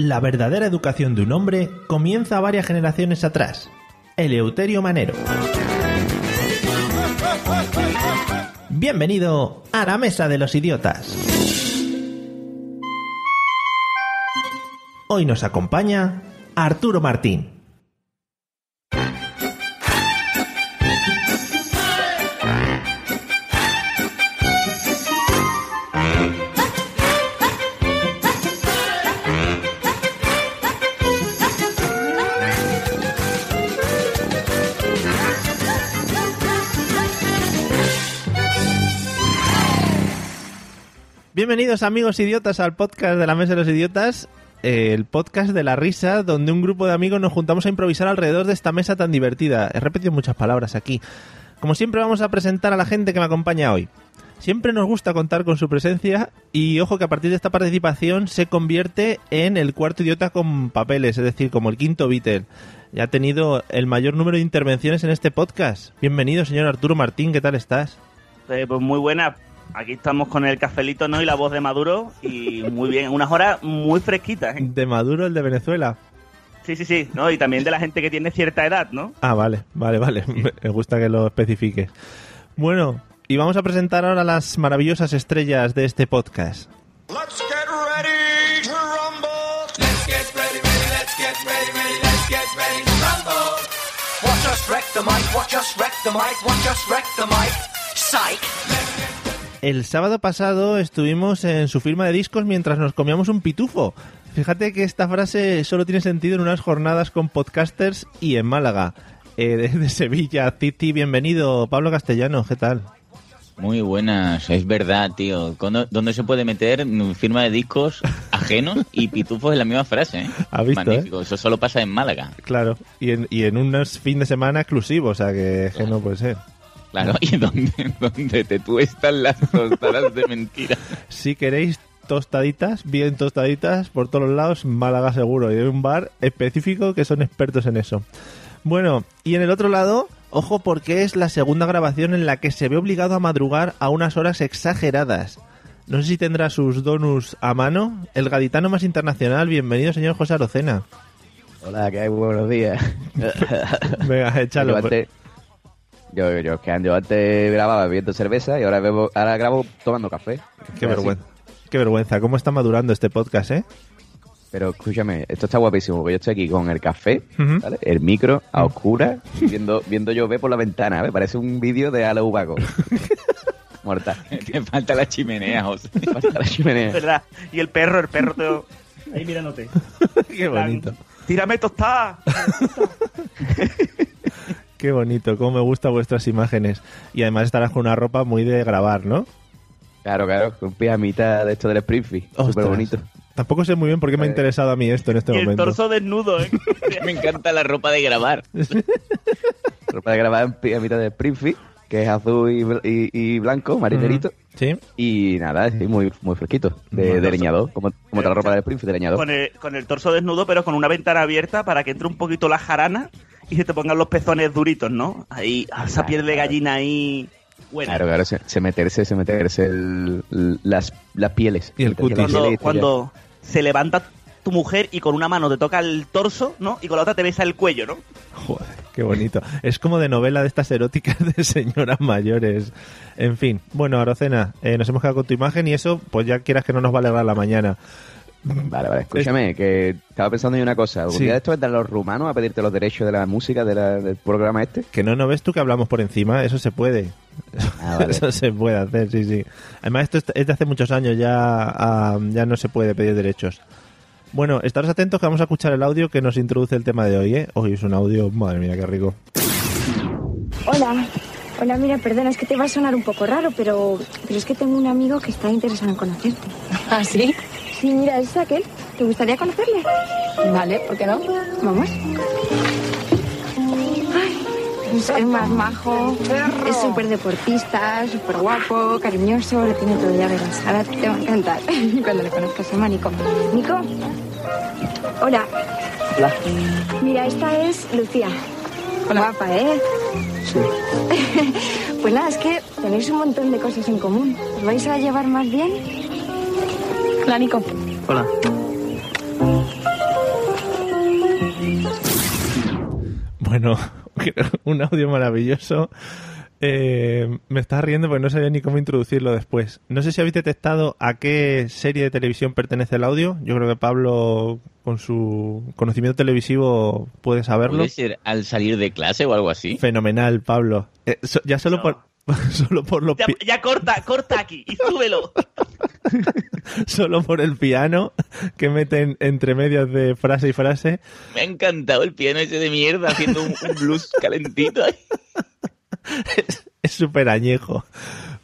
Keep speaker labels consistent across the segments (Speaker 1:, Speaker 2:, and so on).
Speaker 1: La verdadera educación de un hombre comienza varias generaciones atrás. Eleuterio Manero. Bienvenido a la Mesa de los Idiotas. Hoy nos acompaña Arturo Martín. Bienvenidos amigos idiotas al podcast de la Mesa de los Idiotas, eh, el podcast de la risa, donde un grupo de amigos nos juntamos a improvisar alrededor de esta mesa tan divertida. He repetido muchas palabras aquí. Como siempre vamos a presentar a la gente que me acompaña hoy. Siempre nos gusta contar con su presencia y ojo que a partir de esta participación se convierte en el cuarto idiota con papeles, es decir, como el quinto Beatle. Ya ha tenido el mayor número de intervenciones en este podcast. Bienvenido, señor Arturo Martín, ¿qué tal estás?
Speaker 2: Eh, pues muy buena. Aquí estamos con el cafelito, ¿no? Y la voz de Maduro. Y muy bien, unas horas muy fresquitas. ¿eh?
Speaker 1: De Maduro, el de Venezuela.
Speaker 2: Sí, sí, sí. ¿no? Y también de la gente que tiene cierta edad, ¿no?
Speaker 1: Ah, vale, vale, vale. Me gusta que lo especifiques. Bueno, y vamos a presentar ahora las maravillosas estrellas de este podcast.
Speaker 3: Let's get ready to rumble. Let's get ready, ready, let's get ready, ready, let's get ready to rumble. Watch us wreck the mic, watch us wreck the mic, watch us wreck the mic. Psych.
Speaker 1: El sábado pasado estuvimos en su firma de discos mientras nos comíamos un pitufo. Fíjate que esta frase solo tiene sentido en unas jornadas con podcasters y en Málaga. Eh, desde Sevilla, Titi, bienvenido. Pablo Castellano, ¿qué tal?
Speaker 4: Muy buenas, es verdad, tío. ¿Cuándo- ¿Dónde se puede meter firma de discos ajenos y pitufos en la misma frase? ¿eh?
Speaker 1: ¿Has visto,
Speaker 4: Magnífico, eso solo pasa en Málaga.
Speaker 1: Claro, y en, y en unos fin de semana exclusivos, o sea que, que no puede ser.
Speaker 4: Claro, y donde, donde te tuestan las tostadas de mentira.
Speaker 1: Si queréis tostaditas, bien tostaditas, por todos los lados, Málaga seguro. Y hay un bar específico que son expertos en eso. Bueno, y en el otro lado, ojo porque es la segunda grabación en la que se ve obligado a madrugar a unas horas exageradas. No sé si tendrá sus donuts a mano. El gaditano más internacional, bienvenido señor José Arocena.
Speaker 5: Hola, ¿qué hay? Buenos días.
Speaker 1: Venga, échalo.
Speaker 5: Yo, yo, que yo antes grababa bebiendo cerveza y ahora, bebo, ahora grabo tomando café.
Speaker 1: Qué
Speaker 5: Así.
Speaker 1: vergüenza. Qué vergüenza. ¿Cómo está madurando este podcast, eh?
Speaker 5: Pero escúchame, esto está guapísimo, porque yo estoy aquí con el café. ¿vale? el micro a oscuras, viendo, viendo llover por la ventana, ¿ves? Parece un vídeo de Ale Ubaco. Mortal.
Speaker 4: Te falta la chimenea, José.
Speaker 5: Falta la chimenea.
Speaker 2: ¿Verdad? Y el perro, el perro te... Ahí mirándote.
Speaker 1: Qué bonito.
Speaker 2: Tírame tostada.
Speaker 1: Qué bonito, cómo me gustan vuestras imágenes. Y además estarás con una ropa muy de grabar, ¿no?
Speaker 5: Claro, claro, con pijamita de esto del Springfield. Súper bonito.
Speaker 1: Tampoco sé muy bien por qué me ha
Speaker 5: Eh.
Speaker 1: interesado a mí esto en este
Speaker 2: y el
Speaker 1: momento.
Speaker 2: torso desnudo, ¿eh?
Speaker 4: Me encanta la ropa de grabar.
Speaker 5: Ropa de grabar en pijamita de Springfield, que es azul y, bl- y- y blanco, marinerito.
Speaker 1: Sí.
Speaker 5: Y nada, sí, muy, muy fresquito. De, de leñador, como, como toda la ropa de Springfield de leñador.
Speaker 2: con, el, con el torso desnudo, pero con una ventana abierta para que entre un poquito la jarana y se te pongan los pezones duritos, ¿no? Ahí, ah, esa piel de gallina ahí... Buena.
Speaker 5: Claro, claro, se, se meterse, se meterse el- las, las pieles.
Speaker 1: Y el cutis.
Speaker 2: cuando, cuando se levanta tu mujer y con una mano te toca el torso, ¿no? Y con la otra te besa el cuello, ¿no?
Speaker 1: Joder, qué bonito. Es como de novela de estas eróticas de señoras mayores. En fin, bueno, Arocena, eh, nos hemos quedado con tu imagen y eso, pues ya quieras que no nos va a alegrar la mañana.
Speaker 5: Vale, vale, escúchame, que estaba pensando en una cosa. Un
Speaker 1: Sí.
Speaker 5: día de esto vendrán los rumanos a pedirte los derechos de la música de la- del programa este.
Speaker 1: Que no, ¿no ves tú que hablamos por encima? Eso se puede.
Speaker 5: Ah, vale.
Speaker 1: Eso se puede hacer, sí, sí. Además, esto es- es de hace muchos años, ya, ah, ya no se puede pedir derechos. Bueno, estaros atentos que vamos a escuchar el audio que nos introduce el tema de hoy, ¿eh? Hoy es un audio, madre mía, qué rico.
Speaker 6: Hola. Hola, mira, perdona, es que te va a sonar un poco raro, pero, pero es que tengo un amigo que está interesado en conocerte.
Speaker 7: ¿Ah, sí?
Speaker 6: Sí, mira, es aquel. ¿Te gustaría conocerle? Vale, ¿por qué no? Vamos. Es más majo, es súper deportista, súper guapo, cariñoso, lo tiene todo, ya verás. Ahora te va a encantar cuando le conozcas, llama Nico. Nico. Hola.
Speaker 5: Hola.
Speaker 6: Mira, esta es Lucía. Hola. Guapa, ¿eh?
Speaker 5: Sí.
Speaker 6: Pues nada, es que tenéis un montón de cosas en común. ¿Os vais a llevar más bien? Hola, Nico.
Speaker 5: Hola.
Speaker 1: Bueno, un audio maravilloso. Eh, me estás riendo porque no sabía ni cómo introducirlo después. No sé si habéis detectado a qué serie de televisión pertenece el audio. Yo creo que Pablo, con su conocimiento televisivo, puede saberlo.
Speaker 4: ¿Puede ser al salir de clase o algo así?
Speaker 1: Fenomenal, Pablo. Eh, so- ya solo
Speaker 2: No.
Speaker 1: por solo por los
Speaker 2: Ya, ya corta, corta aquí y súbelo.
Speaker 1: solo por el piano que meten entre medias de frase y frase.
Speaker 4: Me ha encantado el piano ese de mierda haciendo un, un blues calentito. ahí.
Speaker 1: Es súper añejo.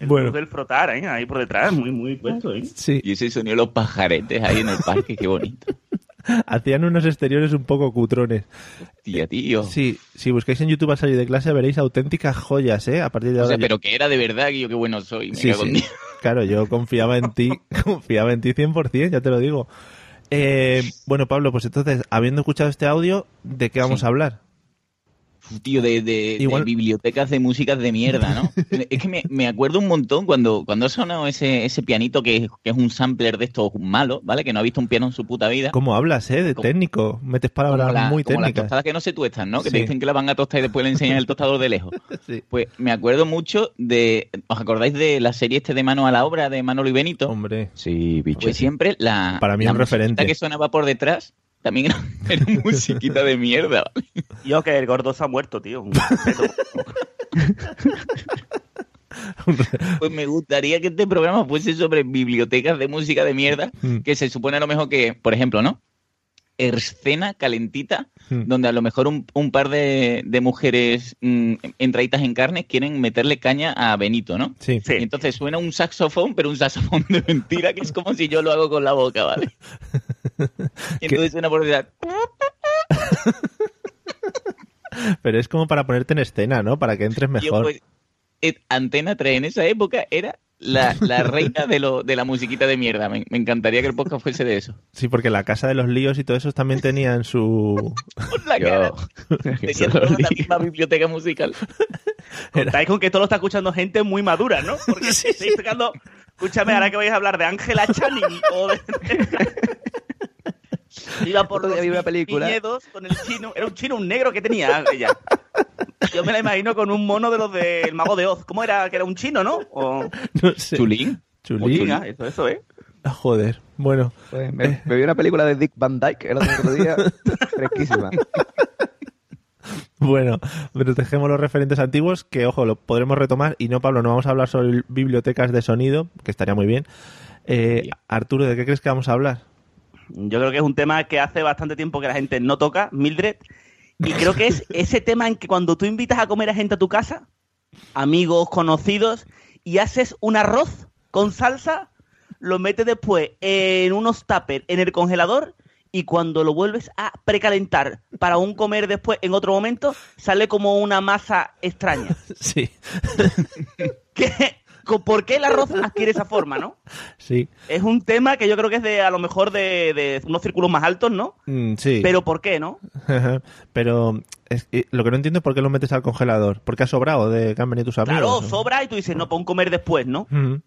Speaker 2: El
Speaker 1: Bueno,
Speaker 2: del frotar, ¿eh? Ahí por detrás, muy, muy puesto, ¿eh?
Speaker 1: sí,
Speaker 4: Y ese sonido de los pajaretes ahí en el parque, qué bonito.
Speaker 1: hacían unos exteriores un poco cutrones.
Speaker 4: Tía, tío.
Speaker 1: Sí, si buscáis en YouTube a salir de clase veréis auténticas joyas, ¿eh? A partir de
Speaker 4: O
Speaker 1: ahora.
Speaker 4: sea, pero que era de verdad, que yo qué bueno soy. Me
Speaker 1: Sí,
Speaker 4: cago
Speaker 1: sí. Claro, yo confiaba en ti, confiaba en ti 100%, ya te lo digo. Eh, bueno, Pablo, pues entonces, habiendo escuchado este audio, ¿de qué vamos
Speaker 4: Sí.
Speaker 1: a hablar?
Speaker 4: Tío, de, de- de bibliotecas de músicas de mierda, ¿no? es que me, me acuerdo un montón cuando, cuando ha sonado ese, ese pianito que, que es un sampler de estos malos, ¿vale? Que no ha visto un piano en su puta vida.
Speaker 1: ¿Cómo hablas, eh? De
Speaker 4: Como-
Speaker 1: técnico. Metes palabras
Speaker 4: Como la-
Speaker 1: muy
Speaker 4: como las
Speaker 1: técnicas.
Speaker 4: tostadas que no se tuestan, ¿no? Que
Speaker 1: Sí.
Speaker 4: te dicen que la van a tostar y después le enseñan el tostador de lejos.
Speaker 1: Sí.
Speaker 4: Pues me acuerdo mucho de... ¿Os acordáis de la serie este de Mano a la Obra de Manolo y Benito?
Speaker 1: Hombre,
Speaker 5: Sí, bicho.
Speaker 4: Pues siempre la...
Speaker 1: Para mí
Speaker 4: la
Speaker 1: un referente.
Speaker 4: que sonaba por detrás también era, era musiquita de mierda, ¿vale?
Speaker 2: Yo que el gordo se ha muerto, tío. Un.
Speaker 4: Pues me gustaría que este programa fuese sobre bibliotecas de música de mierda,
Speaker 1: Mm.
Speaker 4: que se supone a lo mejor que, por ejemplo, ¿no? Escena calentita,
Speaker 1: Mm.
Speaker 4: donde a lo mejor un, un par de, de mujeres mm, entraditas en carnes quieren meterle caña a Benito, ¿no?
Speaker 1: sí.
Speaker 2: Sí.
Speaker 4: Y entonces suena un saxofón, pero un saxofón de mentira, que es como si yo lo hago con la boca, ¿vale? Y entonces suena por.
Speaker 1: Pero es como para ponerte en escena, ¿no? Para que entres mejor.
Speaker 4: pues, Antena 3 en esa época era la, la reina de, lo, de la musiquita de mierda. Me, me encantaría que el podcast fuese de eso.
Speaker 1: Sí, porque la casa de los líos y todo eso también tenían su...
Speaker 4: La cara.
Speaker 5: Eso
Speaker 4: Tenía
Speaker 5: lo
Speaker 4: toda la misma biblioteca musical.
Speaker 2: Contáis con que todo lo está escuchando gente muy madura, ¿no? Porque estáis tocando... Escúchame, ahora que vais a hablar de Ángela Channing o de... Iba por los
Speaker 5: vi una película.
Speaker 2: viñedos con el chino. Era un chino, un negro que tenía ella. Yo me la imagino con un mono de los del Mago de Oz. ¿Cómo era? Que era un chino, ¿no? O...
Speaker 1: No sé.
Speaker 4: Chulín.
Speaker 1: Chulí.
Speaker 2: Venga, eso, eso, ¿eh?
Speaker 1: Ah, Joder. Bueno,
Speaker 5: Pues me, me vi una película de Dick Van Dyke el otro día, fresquísima.
Speaker 1: Bueno, protegemos los referentes antiguos, que ojo, lo podremos retomar. Y no, Pablo, no vamos a hablar sobre bibliotecas de sonido, que estaría muy bien. Eh, Arturo, ¿de qué crees que vamos a hablar?
Speaker 2: Yo creo que es un tema que hace bastante tiempo que la gente no toca, Mildred. Y creo que es ese tema en que cuando tú invitas a comer a gente a tu casa, amigos, conocidos, y haces un arroz con salsa, lo metes después en unos tuppers en el congelador y cuando lo vuelves a precalentar para un comer después en otro momento, sale como una masa extraña.
Speaker 1: Sí,
Speaker 2: ¿Qué? ¿Por qué el arroz adquiere esa forma, no?
Speaker 1: sí,
Speaker 2: Es un tema que yo creo que es de a lo mejor de, de unos círculos más altos, ¿no?
Speaker 1: Mm, sí.
Speaker 2: Pero ¿por qué, no?
Speaker 1: Pero es- lo que no entiendo es por qué lo metes al congelador. Porque ha sobrado de que han venido tus amigos.
Speaker 2: Claro, sobra y tú dices, no, pon comer después, ¿no?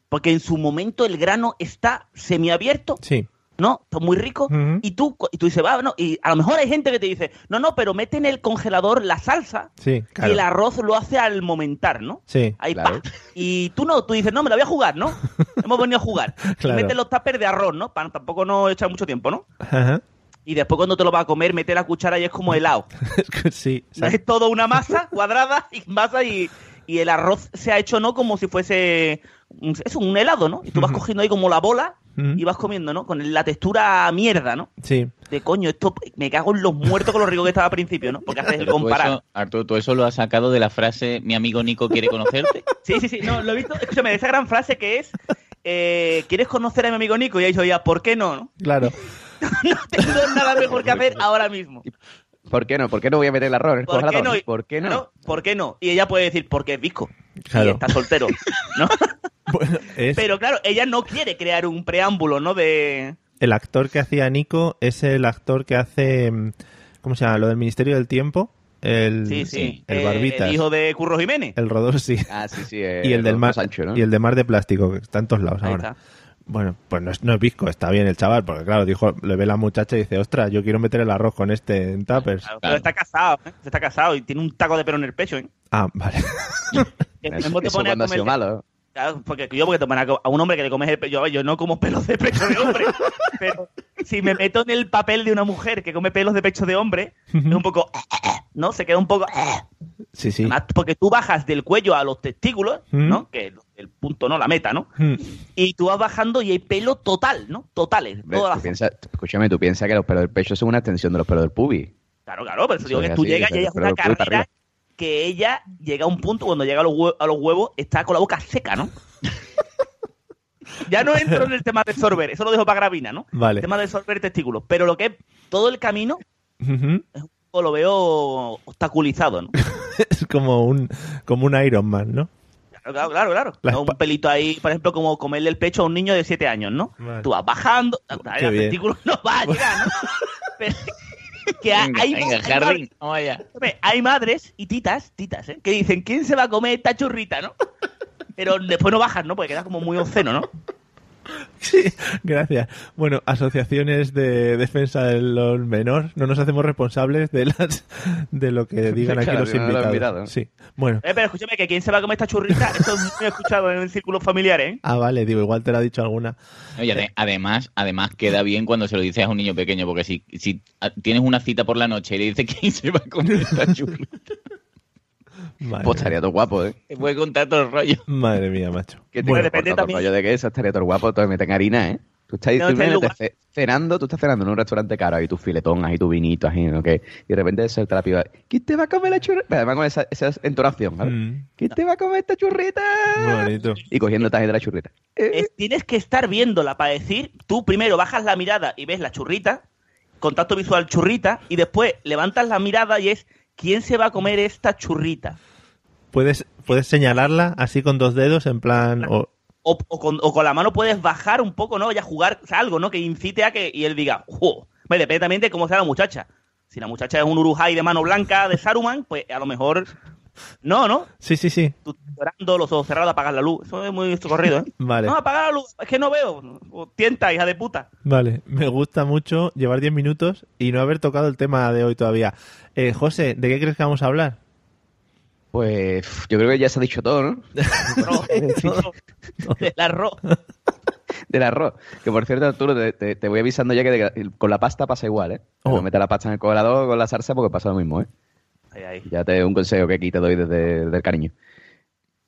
Speaker 2: Porque en su momento el grano está semiabierto,
Speaker 1: Sí.
Speaker 2: ¿No? Está muy rico.
Speaker 1: Ujú.
Speaker 2: Y tú y tú dices, va, no. Y a lo mejor hay gente que te dice, no, no, pero mete en el congelador la salsa
Speaker 1: Sí,
Speaker 2: y
Speaker 1: claro.
Speaker 2: el arroz lo hace al momentar, ¿no?
Speaker 1: Sí,
Speaker 2: Ahí
Speaker 5: Claro.
Speaker 2: pa. Y tú no, tú dices, no, me la voy a jugar, ¿no? Hemos venido a jugar.
Speaker 1: Claro.
Speaker 2: Y metes los tuppers de arroz, ¿no? Para tampoco no echar mucho tiempo, ¿no?
Speaker 1: Ajá.
Speaker 2: Y después cuando te lo vas a comer, mete la cuchara y es como helado.
Speaker 1: Sí.
Speaker 2: Es todo una masa cuadrada y masa y, y el arroz se ha hecho, ¿no? Como si fuese un, es un helado, ¿no? Y tú vas cogiendo ahí como la bola Y vas comiendo, ¿no? Con la textura mierda, ¿no?
Speaker 1: Sí.
Speaker 2: De coño, esto me cago en los muertos con lo rico que estaba al principio, ¿no? Porque haces el comparar.
Speaker 4: eso, Arturo, todo eso lo has sacado de la frase mi amigo Nico quiere conocerte.
Speaker 2: Sí, sí, sí, no, lo he visto. Escúchame, de esa gran frase que es eh, ¿quieres conocer a mi amigo Nico? Y ella dicho ya, ¿por qué no? no?
Speaker 1: Claro.
Speaker 2: No tengo nada mejor que hacer ahora mismo.
Speaker 5: ¿Por qué no? ¿Por qué no voy a meter el el
Speaker 2: ¿Por qué no?
Speaker 5: ¿Por qué no?
Speaker 2: ¿Por qué no? Y ella puede decir, porque es visco.
Speaker 1: Claro.
Speaker 2: Y está soltero. ¿no?
Speaker 1: Bueno, es
Speaker 2: Pero claro, ella no quiere crear un preámbulo, ¿no? De.
Speaker 1: el actor que hacía Nico es el actor que hace. mm, ¿Cómo se llama? Lo del Ministerio del Tiempo. El,
Speaker 2: Sí, sí.
Speaker 1: el Barbitas.
Speaker 2: el hijo de Curro Jiménez.
Speaker 1: El Rodor, sí.
Speaker 5: Ah, sí, sí. eh,
Speaker 1: y el del
Speaker 5: Rodolfo
Speaker 1: mar
Speaker 5: Sancho, ¿no?
Speaker 1: y el de mar de plástico que está en todos lados
Speaker 2: Ahí
Speaker 1: ahora.
Speaker 2: está.
Speaker 1: Bueno, pues no es, no es visco, está bien el chaval, porque claro, dijo, le ve la muchacha y dice, ostras, yo quiero meter el arroz con este en tuppers.
Speaker 2: Claro,
Speaker 4: Claro.
Speaker 2: Pero está casado, ¿eh? Está casado y tiene un taco de pelo en el pecho, ¿eh?
Speaker 1: Ah, vale.
Speaker 5: Eso, eso cuando ha sido malo.
Speaker 2: Claro, porque yo porque ponen a, un hombre que le comes el pecho, yo no como pelos de pecho de hombre, pero si me meto en el papel de una mujer que come pelos de pecho de hombre, es un poco, ¿no? Se queda un poco,
Speaker 1: Sí, sí.
Speaker 2: Además, porque tú bajas del cuello a los testículos,
Speaker 1: Mm.
Speaker 2: ¿no? Que el, el punto, ¿no? La meta, ¿no?
Speaker 1: Mm.
Speaker 2: Y tú vas bajando y hay pelo total, ¿no? Totales. Las-
Speaker 5: piensa- escúchame, tú piensas que los pelos del pecho son una extensión de los pelos del pubi.
Speaker 2: Claro, claro, pero eso digo que tú llegas y
Speaker 5: pelo
Speaker 2: una carrera. Que ella llega a un punto cuando llega a los, hue- a los huevos está con la boca seca, ¿no? ya no entro en el tema de sorber, eso lo dejo para Gravina, ¿no?
Speaker 1: Vale.
Speaker 2: El tema de sorber testículos. Pero lo que es todo el camino, lo veo obstaculizado, ¿no?
Speaker 1: Es como un, como un Iron Man, ¿no?
Speaker 2: Claro, claro, claro. No, Un pelito ahí, por ejemplo, como comerle el pecho a un niño de 7 años, ¿no?
Speaker 1: Vale.
Speaker 2: Tú vas bajando, el testículo no va a llegar, ¿no? Pero que hay,
Speaker 4: Venga,
Speaker 2: hay-
Speaker 4: venga,
Speaker 2: hay
Speaker 4: Harry,
Speaker 2: madres- hay madres y titas, titas, ¿eh? que dicen, ¿quién se va a comer esta churrita, no? Pero después no bajas, ¿no? Porque quedas como muy obsceno, ¿no?
Speaker 1: Sí, gracias. Bueno, asociaciones de defensa de los menores, no nos hacemos responsables de las de lo que digan aquí los invitados.
Speaker 5: mirado.
Speaker 1: Sí. Bueno.
Speaker 2: Eh, pero escúchame, que ¿quién se va a comer esta churrita? Esto es muy escuchado en círculos familiares, ¿eh?
Speaker 1: Ah, vale, digo, igual te lo ha dicho alguna.
Speaker 4: Oye, ade- además, además queda bien cuando se lo dices a un niño pequeño, porque si, si a- tienes una cita por la noche y le dices quién se va a comer esta churrita,
Speaker 1: Madre,
Speaker 5: Pues estaría todo guapo, ¿eh?
Speaker 4: te puede contar todo el rollo.
Speaker 1: madre mía, macho.
Speaker 5: Que te
Speaker 2: Bueno, depende también-
Speaker 5: rollo de que eso estaría todo guapo, todo meten harina, ¿eh? Tú estás,
Speaker 2: No,
Speaker 5: tú
Speaker 2: está
Speaker 5: cenando, tú estás cenando en un restaurante caro, ahí tu filetón, ahí tu vinito, ahí, ¿no? Que, y de repente suelta la piba, ¿quién te va a comer la churrita? Además con esa, esa entonación, ¿vale?
Speaker 1: Mm,
Speaker 5: ¿Quién te va a comer esta churrita?
Speaker 1: bonito.
Speaker 5: Y cogiendo taje de la churrita. Eh,
Speaker 2: Es- tienes que estar viéndola para decir, tú primero bajas la mirada y ves la churrita, contacto visual churrita, y después levantas la mirada y es, ¿quién se va a comer esta churrita?
Speaker 1: Puedes, puedes señalarla así con dos dedos en plan... o-
Speaker 2: O, o con, o con la mano puedes bajar un poco, ¿no? Ya jugar o sea, algo, ¿no? Que incite a que y él diga, ¡jo! Bueno, depende también de cómo sea la muchacha. Si la muchacha es un Urujai de mano blanca de Saruman, pues a lo mejor. No, ¿no?
Speaker 1: Sí, sí, sí.
Speaker 2: Tú llorando, los ojos cerrados, apagas la luz. Eso es muy corrido, ¿eh?
Speaker 1: Vale.
Speaker 2: No, apaga la luz, es que no veo. O tienta, hija de puta.
Speaker 1: Vale, me gusta mucho llevar 10 minutos y no haber tocado el tema de hoy todavía. Eh, José, ¿de qué crees que vamos a hablar?
Speaker 5: Pues yo creo que ya se ha dicho todo, ¿no?
Speaker 2: Del arroz.
Speaker 5: Del arroz. Que por cierto, Arturo, te, te- te voy avisando ya que de- con la pasta pasa igual, ¿eh?
Speaker 1: Oh.
Speaker 5: Mete la pasta en el congelador con la salsa porque pasa lo mismo, ¿eh?
Speaker 2: Ahí, ahí.
Speaker 5: Ya te un consejo que aquí te doy desde, desde el cariño.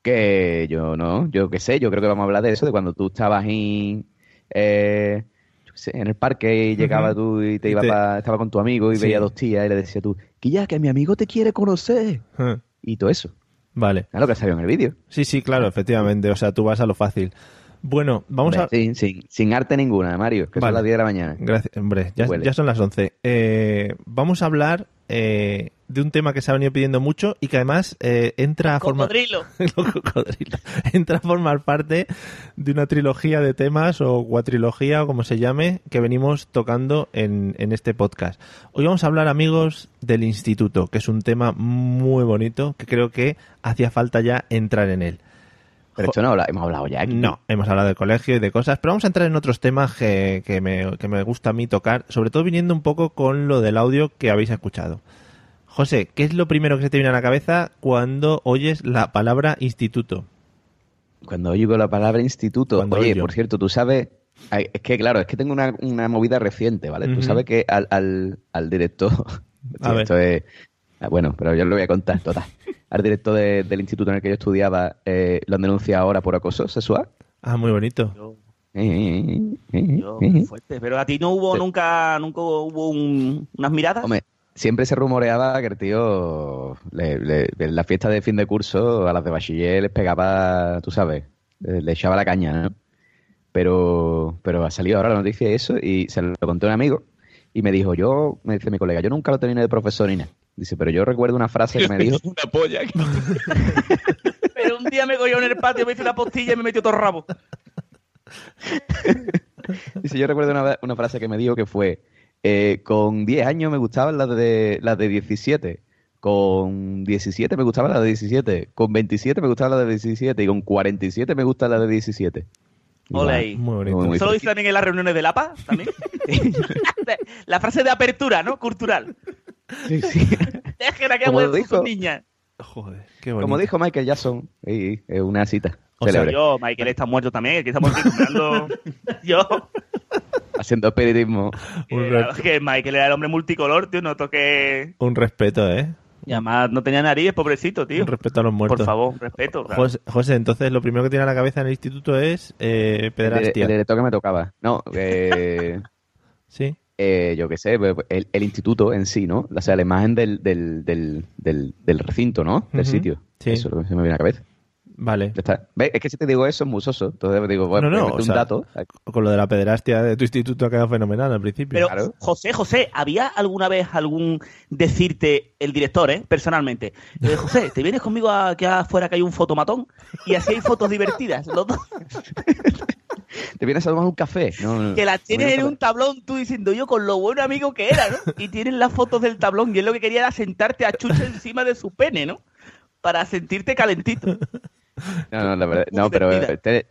Speaker 5: Que yo no, yo qué sé, yo creo que vamos a hablar de eso, de cuando tú estabas en, eh, yo qué sé, en el parque y llegaba tú y te iba
Speaker 1: te-
Speaker 5: pa- estaba con tu amigo y
Speaker 1: Sí.
Speaker 5: veía dos tías y le decía tú, que ya, que mi amigo te quiere conocer.
Speaker 1: Ah,
Speaker 5: Y todo eso.
Speaker 1: Vale.
Speaker 5: Es lo que salió en el vídeo.
Speaker 1: Sí, sí, claro, efectivamente. O sea, tú vas a lo fácil. Bueno, vamos a...
Speaker 5: Sin, sin, sin arte ninguna, Mario, que
Speaker 1: Vale.
Speaker 5: son las 10 de la mañana.
Speaker 1: Gracias, hombre, ya son las 11. Eh, vamos a hablar eh, de un tema que se ha venido pidiendo mucho y que además eh, entra a formar... Entra a formar parte de una trilogía de temas o cuatrilogía o como se llame que venimos tocando en, en este podcast. Hoy vamos a hablar, amigos, del instituto, que es un tema muy bonito que creo que hacía falta ya entrar en él.
Speaker 5: Pero esto no hemos hablado ya aquí.
Speaker 1: No, hemos hablado del colegio y de cosas, pero vamos a entrar en otros temas que, que me, que me gusta a mí tocar, sobre todo viniendo un poco con lo del audio que habéis escuchado. José, ¿qué es lo primero que se te viene a la cabeza cuando oyes la palabra instituto?
Speaker 5: Cuando oigo la palabra instituto,
Speaker 1: Cuando
Speaker 5: oye, por cierto, tú sabes, es que claro, es que tengo una, una movida reciente, ¿vale? Tú sabes que al, al, al director,
Speaker 1: A ver.
Speaker 5: esto es, ah, bueno, pero yo lo voy a contar, total. Al director de- del instituto en el que yo estudiaba, eh, lo han denunciado ahora por acoso sexual.
Speaker 1: Ah, muy bonito.
Speaker 2: Yo-
Speaker 5: Eh, eh,
Speaker 2: yo, fuerte. Pero a ti no hubo
Speaker 5: Sí.
Speaker 2: nunca, nunca hubo un- unas miradas.
Speaker 5: Hombre, siempre se rumoreaba que el tío, le- le- en la fiesta de fin de curso, a las de bachiller les pegaba, tú sabes, le, echaba la caña, ¿no? Pero, pero ha salido ahora la noticia de eso y se lo conté a un amigo y me dijo, yo, me dice mi colega, yo nunca lo terminé de profesor ni nada. Dice, pero yo recuerdo una frase que me dijo,
Speaker 4: Una polla.
Speaker 2: Pero un día me cogió en el patio, me hizo una postilla y me metió todo el rabo.
Speaker 5: dice, yo recuerdo una, una frase que me dijo que fue, eh, con 10 años me gustaban las de, las de 17, con 17 me gustaban las de 17, con 27 me gustaban las de 17 y con 47 me gustan las de 17. Y
Speaker 2: Ole ¿Eso lo dice también en las reuniones del APA? ¿También? la frase de apertura, ¿no? Cultural.
Speaker 5: Sí, sí.
Speaker 2: Dejen a que
Speaker 5: Como dijo-
Speaker 2: sus niñas.
Speaker 1: Joder, qué bonito.
Speaker 5: Como dijo Michael Jackson, y- es una cita
Speaker 1: O sea,
Speaker 5: célebre,
Speaker 2: Yo, Michael está muerto también, el que estamos aquí comprando. Yo.
Speaker 5: Haciendo
Speaker 2: Eh,
Speaker 1: re-
Speaker 2: es que Michael era el hombre multicolor, tío, no toque.
Speaker 1: un respeto, ¿eh?
Speaker 2: Y además no tenía nariz, pobrecito, tío.
Speaker 1: Un respeto a los muertos.
Speaker 2: Por favor, respeto. claro.
Speaker 1: José, José, entonces lo primero que tiene a la cabeza en el instituto es eh,
Speaker 5: El, el director que me tocaba. No, eh,
Speaker 1: Sí.
Speaker 5: eh, yo qué sé, pues, el, el instituto en sí, ¿no? O sea, la imagen del, del, del, del, del recinto, ¿no? Del sitio.
Speaker 1: sí.
Speaker 5: Eso es lo que se me viene a la cabeza.
Speaker 1: Vale.
Speaker 5: Ya está. Es que si te digo eso es muy soso. Entonces digo, bueno,
Speaker 1: No, no, sea,
Speaker 5: un dato.
Speaker 1: Con lo de la pederastia de tu instituto ha quedado fenomenal al principio.
Speaker 2: Pero,
Speaker 5: Claro.
Speaker 2: José, José, ¿había alguna vez algún decirte, el director, eh, personalmente, eh, José, ¿te vienes conmigo a que afuera que hay un fotomatón? Y así hay fotos divertidas, los dos,
Speaker 5: ¿Te vienes a tomar un café? No, no,
Speaker 2: que las tienes en un tablón, tú diciendo yo con lo buen amigo que era, ¿no? Y tienes las fotos del tablón y él lo que quería era sentarte a chucha encima de su pene, ¿no? Para sentirte calentito.
Speaker 5: No, no, la verdad. No, pero este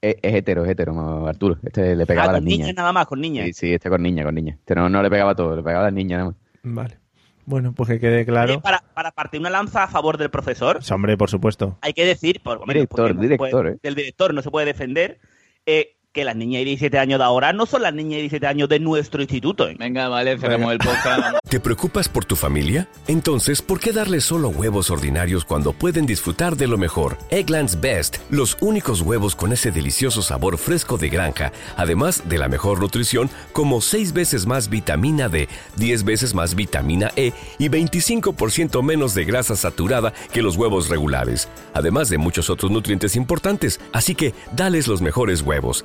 Speaker 5: es, es hetero, es hetero, no, Arturo. Este le pegaba
Speaker 2: Ah,
Speaker 5: a las
Speaker 2: con niñas
Speaker 5: niñas.
Speaker 2: nada más, con niñas.
Speaker 5: Sí, sí, este con niña, con niña. Este no, no le pegaba a todo, le pegaba a las niñas nada más.
Speaker 1: Vale. Bueno, pues que quede claro.
Speaker 2: Para, para partir una lanza a favor del profesor,
Speaker 1: Sí, Hombre, por supuesto.
Speaker 2: hay que decir, por, hombre,
Speaker 5: Director,
Speaker 2: no
Speaker 5: director,
Speaker 2: puede-
Speaker 5: ¿eh?
Speaker 2: del director no se puede defender, eh, que las niñas de 17 años de ahora no son las niñas de 17 años de nuestro instituto. ¿eh?
Speaker 4: Venga, vale, cerramos el podcast.
Speaker 8: ¿Te preocupas por tu familia? Entonces, ¿por qué darles solo huevos ordinarios cuando pueden disfrutar de lo mejor? Eggland's Best, los únicos huevos con ese delicioso sabor fresco de granja, además de la mejor nutrición, como 6 veces más vitamina D, 10 veces más vitamina E y 25% menos de grasa saturada que los huevos regulares, además de muchos otros nutrientes importantes. Así que, dales los mejores huevos.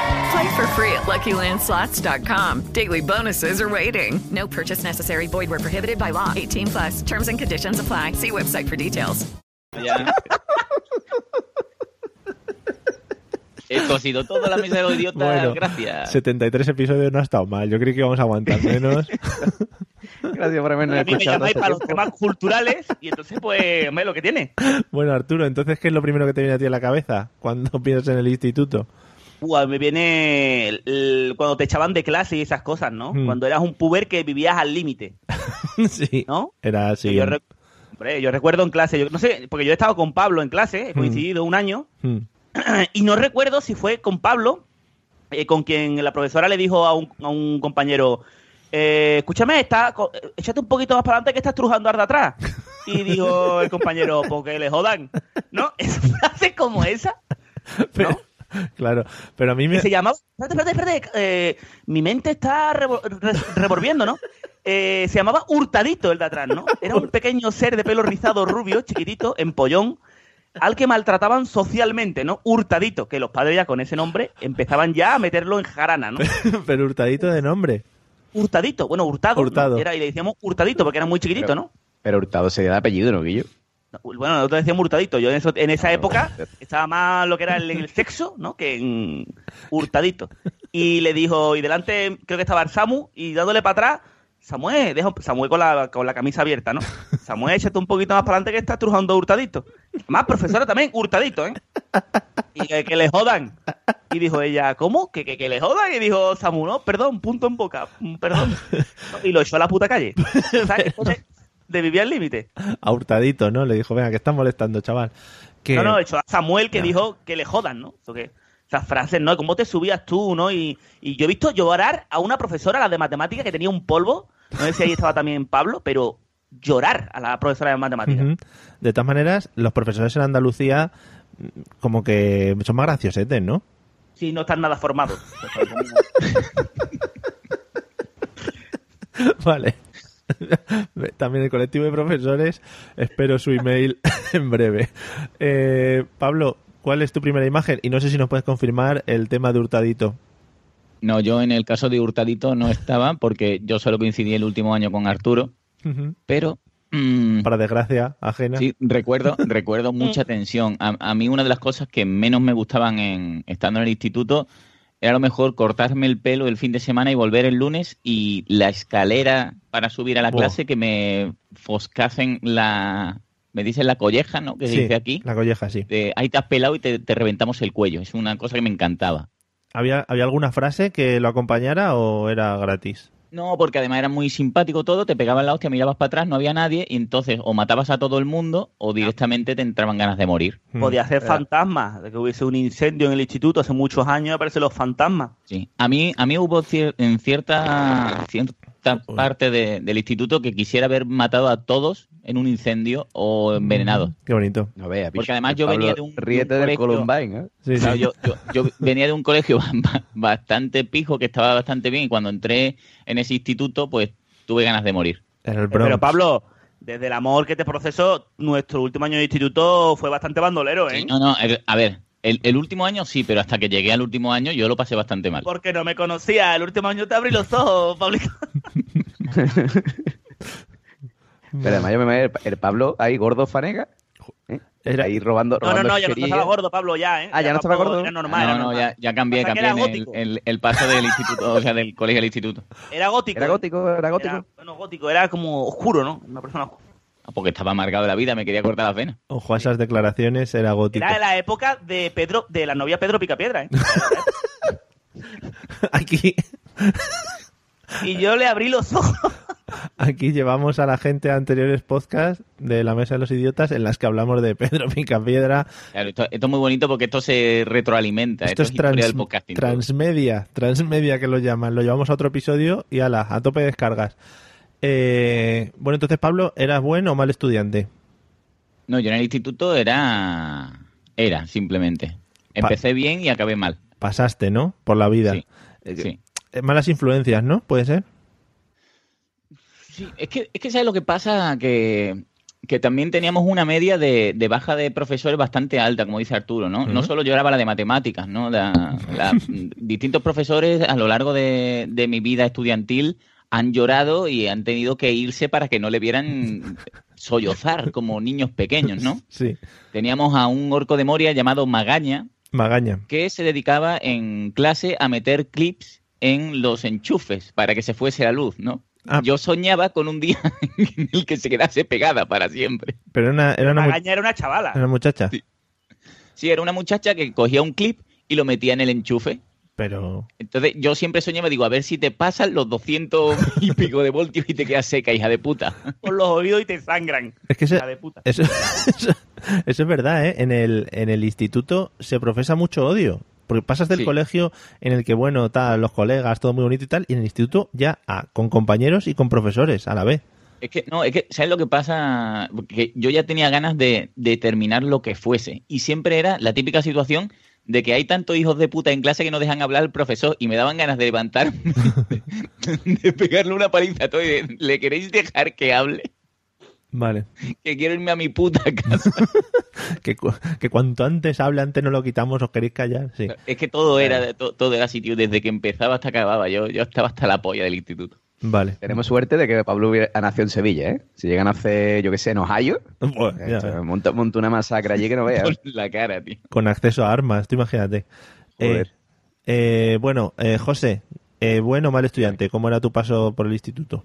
Speaker 7: Play for free at LuckyLandSlots.com. Daily bonuses are waiting. No purchase necessary. Void where prohibited by law. 18 plus. Terms and conditions apply. See website for details.
Speaker 4: Ya. Esto ha sido toda la mesa de los idiotas.
Speaker 1: Bueno,
Speaker 4: Gracias.
Speaker 1: 73 episodios no ha estado mal. Yo creí que íbamos a aguantar menos.
Speaker 5: Gracias por habernos
Speaker 2: A mí me
Speaker 5: escuchado.
Speaker 2: llamáis para los temas culturales y entonces, pues, hombre, lo que tiene.
Speaker 1: bueno, Arturo, entonces, ¿qué es lo primero que te viene a ti a la cabeza cuando piensas en el instituto?
Speaker 2: Ua, me viene el- el- cuando te echaban de clase y esas cosas, ¿no?
Speaker 1: Mm.
Speaker 2: Cuando eras un puber que vivías al límite,
Speaker 1: sí.
Speaker 2: ¿no?
Speaker 1: Era así.
Speaker 2: yo, re- hombre, yo recuerdo en clase, yo no sé, porque yo he estado con Pablo en clase, he coincidido un año,
Speaker 1: Mm.
Speaker 2: y no recuerdo si fue con Pablo, eh, con quien la profesora le dijo a un, a un compañero, eh, escúchame, está, échate un poquito más para adelante que estás trujando al de atrás. Y dijo el compañero, porque le jodan. ¿No? Esa frase como esa,
Speaker 1: Pero- claro, pero a mí
Speaker 2: que
Speaker 1: me...
Speaker 2: se llamaba, espérate, espérate, espérate, eh, mi mente está revo- re- revolviendo, ¿no? Eh, se llamaba Hurtadito el de atrás, ¿no? Era un pequeño ser de pelo rizado rubio, chiquitito, empollón, al que maltrataban socialmente, ¿no? Hurtadito, que los padres ya con ese nombre empezaban ya a meterlo en jarana, ¿no?
Speaker 1: pero hurtadito de nombre.
Speaker 2: Hurtadito, bueno, Hurtado. ¿no?
Speaker 1: Hurtado.
Speaker 2: Era, y le decíamos Hurtadito porque era muy chiquitito, ¿no?
Speaker 5: Pero Hurtado sería de apellido, ¿no, Guillo?
Speaker 2: No, Bueno, nosotros decíamos Hurtadito. Yo en, eso- en esa época estaba más lo que era el, el sexo, ¿no? Que en Hurtadito. Y le dijo, y delante creo que estaba el Samu, y dándole para atrás, Samuel, deja, Samuel con la, con la camisa abierta, ¿no? Samuel, échate un poquito más para adelante que estás trujando Hurtadito. Más profesora también, Hurtadito, ¿eh? Y que, que le jodan. Y dijo ella, ¿cómo? ¿Que, que, que le jodan? Y dijo Samu, no, perdón, punto en boca, perdón. Y lo echó a la puta calle. Esto de, de vivir al límite.
Speaker 1: A hurtadito, ¿no? Le dijo, venga, que estás molestando, chaval. Que...
Speaker 2: No, no, echó a Samuel que dijo que le jodan, ¿no? Eso que esas frases, ¿no? ¿Cómo te subías tú, no? Y, y yo he visto llorar a una profesora, la de matemáticas, que tenía un polvo, no sé si ahí estaba también Pablo, pero llorar a la profesora de matemáticas.
Speaker 1: De todas maneras, los profesores en Andalucía mm, como que son más graciosetes, ¿no?
Speaker 2: Sí, no están nada formados.
Speaker 1: Vale. También el colectivo de profesores, espero su email en breve. Eh, Pablo, ¿cuál es tu primera imagen? Y no sé si nos puedes confirmar el tema de Hurtadito.
Speaker 4: No, yo en el caso de Hurtadito no estaba porque yo solo coincidí el último año con Arturo, pero mm,
Speaker 1: Para desgracia ajena.
Speaker 4: sí, recuerdo, recuerdo mucha tensión. A, a mí una de las cosas que menos me gustaban en estando en el instituto era a lo mejor cortarme el pelo el fin de semana y volver el lunes y la escalera para subir a la clase que me foscasen la... Me dicen la colleja, ¿no? Que se dice aquí.
Speaker 1: la colleja, sí.
Speaker 4: de, ahí te has pelado y te, te reventamos el cuello. Es una cosa que me encantaba.
Speaker 1: ¿Había, ¿Había alguna frase que lo acompañara o era gratis?
Speaker 4: No, porque además era muy simpático todo, te pegaban la hostia, mirabas para atrás, no había nadie, y entonces o matabas a todo el mundo o directamente te entraban ganas de morir.
Speaker 1: Mm.
Speaker 2: Podía ser fantasmas, de que hubiese un incendio en el instituto hace muchos años, aparecen los fantasmas.
Speaker 4: Sí. A mí, a mí hubo cier- en cierta, cierta parte de- del instituto que quisiera haber matado a todos en un incendio o envenenados.
Speaker 1: Qué bonito.
Speaker 5: No veas,
Speaker 4: Porque además yo
Speaker 5: Pablo
Speaker 4: venía de un- de un
Speaker 5: Ríete del
Speaker 4: colegio-
Speaker 5: Columbine, ¿eh?
Speaker 1: Sí,
Speaker 4: Claro,
Speaker 1: sí.
Speaker 4: yo, yo- yo venía de un colegio ba- bastante pijo, que estaba bastante bien, y cuando entré en ese instituto, pues tuve ganas de morir.
Speaker 1: Bronx.
Speaker 2: Pero Pablo, desde el amor que te procesó, nuestro último año de instituto fue bastante bandolero, ¿eh?
Speaker 4: No, no, a ver, el, el último año sí, pero hasta que llegué al último año yo lo pasé bastante mal.
Speaker 2: Porque no me conocía. El último año te abrí los ojos, Pablito.
Speaker 5: Pero además yo me imagino el, el Pablo ahí gordo fanega. ¿eh?
Speaker 1: Era-
Speaker 5: Ahí robando,
Speaker 2: No, no, no, ya no estaba gordo, Pablo, ya, ¿eh?
Speaker 5: Ah, ya no estaba gordo.
Speaker 2: Era normal,
Speaker 4: no,
Speaker 2: era
Speaker 4: no,
Speaker 2: normal.
Speaker 4: ya, ya cambié, cambié el- el paso del instituto, o sea, del colegio al instituto.
Speaker 2: Era gótico.
Speaker 5: Era
Speaker 2: ¿eh?
Speaker 5: gótico, era gótico.
Speaker 2: Era, bueno, gótico, era como oscuro, ¿no? Una persona oscura.
Speaker 4: Ah, Porque estaba amargado de la vida, me quería cortar las venas.
Speaker 1: Ojo a esas declaraciones, era gótico.
Speaker 2: Era de la época de Pedro, de la novia Pedro Picapiedra, ¿eh?
Speaker 1: Aquí,
Speaker 2: y yo le abrí los ojos.
Speaker 1: aquí llevamos a la gente a anteriores podcasts de la Mesa de los Idiotas en las que hablamos de Pedro Picapiedra.
Speaker 4: Claro, esto, esto es muy bonito porque esto se retroalimenta.
Speaker 1: Esto es
Speaker 4: historia
Speaker 1: trans-
Speaker 4: del podcasting.
Speaker 1: transmedia, transmedia que lo llaman. Lo llevamos a otro episodio y ala, a tope de descargas. Eh, bueno, entonces Pablo, ¿eras buen o mal estudiante?
Speaker 4: No, yo en el instituto era. Era, simplemente. Empecé bien y acabé mal.
Speaker 1: Pasaste, ¿no? Por la vida.
Speaker 4: Sí,
Speaker 1: Eh,
Speaker 4: sí.
Speaker 1: eh, Malas influencias, ¿no? ¿Puede ser?
Speaker 4: Sí, es que, es que ¿sabes lo que pasa? Que, que también teníamos una media de, de baja de profesores bastante alta, como dice Arturo, ¿no? No solo yo era la de matemáticas, ¿no? La- la- distintos profesores a lo largo de, de mi vida estudiantil han llorado y han tenido que irse para que no le vieran sollozar como niños pequeños, ¿no?
Speaker 1: Sí.
Speaker 4: Teníamos a un orco de Moria llamado Magaña,
Speaker 1: Magaña.
Speaker 4: que se dedicaba en clase a meter clips en los enchufes para que se fuese la luz, ¿no?
Speaker 1: Ah.
Speaker 4: Yo soñaba con un día en el que se quedase pegada para siempre.
Speaker 1: Pero era una, era una,
Speaker 2: Magaña era una chavala.
Speaker 1: era una muchacha.
Speaker 4: Sí. Sí, era una muchacha que cogía un clip y lo metía en el enchufe.
Speaker 1: Pero.
Speaker 4: Entonces yo siempre soñaba, digo, a ver si te pasan los 200 y pico de voltios y te quedas seca, hija de puta.
Speaker 2: Por los oídos y te sangran.
Speaker 1: Es que ese-
Speaker 2: Hija de puta.
Speaker 1: Eso, eso, eso es verdad, ¿eh? En el, en el instituto se profesa mucho odio. Porque pasas del
Speaker 4: Sí.
Speaker 1: colegio en el que, bueno, tal, los colegas, todo muy bonito y tal, y en el instituto ya ah, con compañeros y con profesores a la vez.
Speaker 4: Es que, no, es que, ¿sabes lo que pasa? Que yo ya tenía ganas de, de terminar lo que fuese. Y siempre era la típica situación de que hay tantos hijos de puta en clase que no dejan hablar al profesor y me daban ganas de levantarme, de, de pegarle una paliza a todo y de, ¿le queréis dejar que hable?
Speaker 1: Vale.
Speaker 4: Que quiero irme a mi puta casa.
Speaker 1: Que, cu- que cuanto antes hable, antes no lo quitamos, os queréis callar. Sí.
Speaker 4: Es que todo era, to- todo era sitio, desde que empezaba hasta que acababa. Yo, yo estaba hasta la polla del instituto.
Speaker 1: Vale.
Speaker 5: Tenemos suerte de que Pablo hubiera nacido en Sevilla, ¿eh? Si llegan a hacer, yo qué sé, en Ohio,
Speaker 1: Bueno, ya.
Speaker 5: monta, monta una masacre allí que no veas.
Speaker 4: La cara, tío.
Speaker 1: Con acceso a armas, tú imagínate. Eh,
Speaker 5: Joder.
Speaker 1: eh, bueno, eh, José, eh, bueno o mal estudiante, ¿cómo era tu paso por el instituto?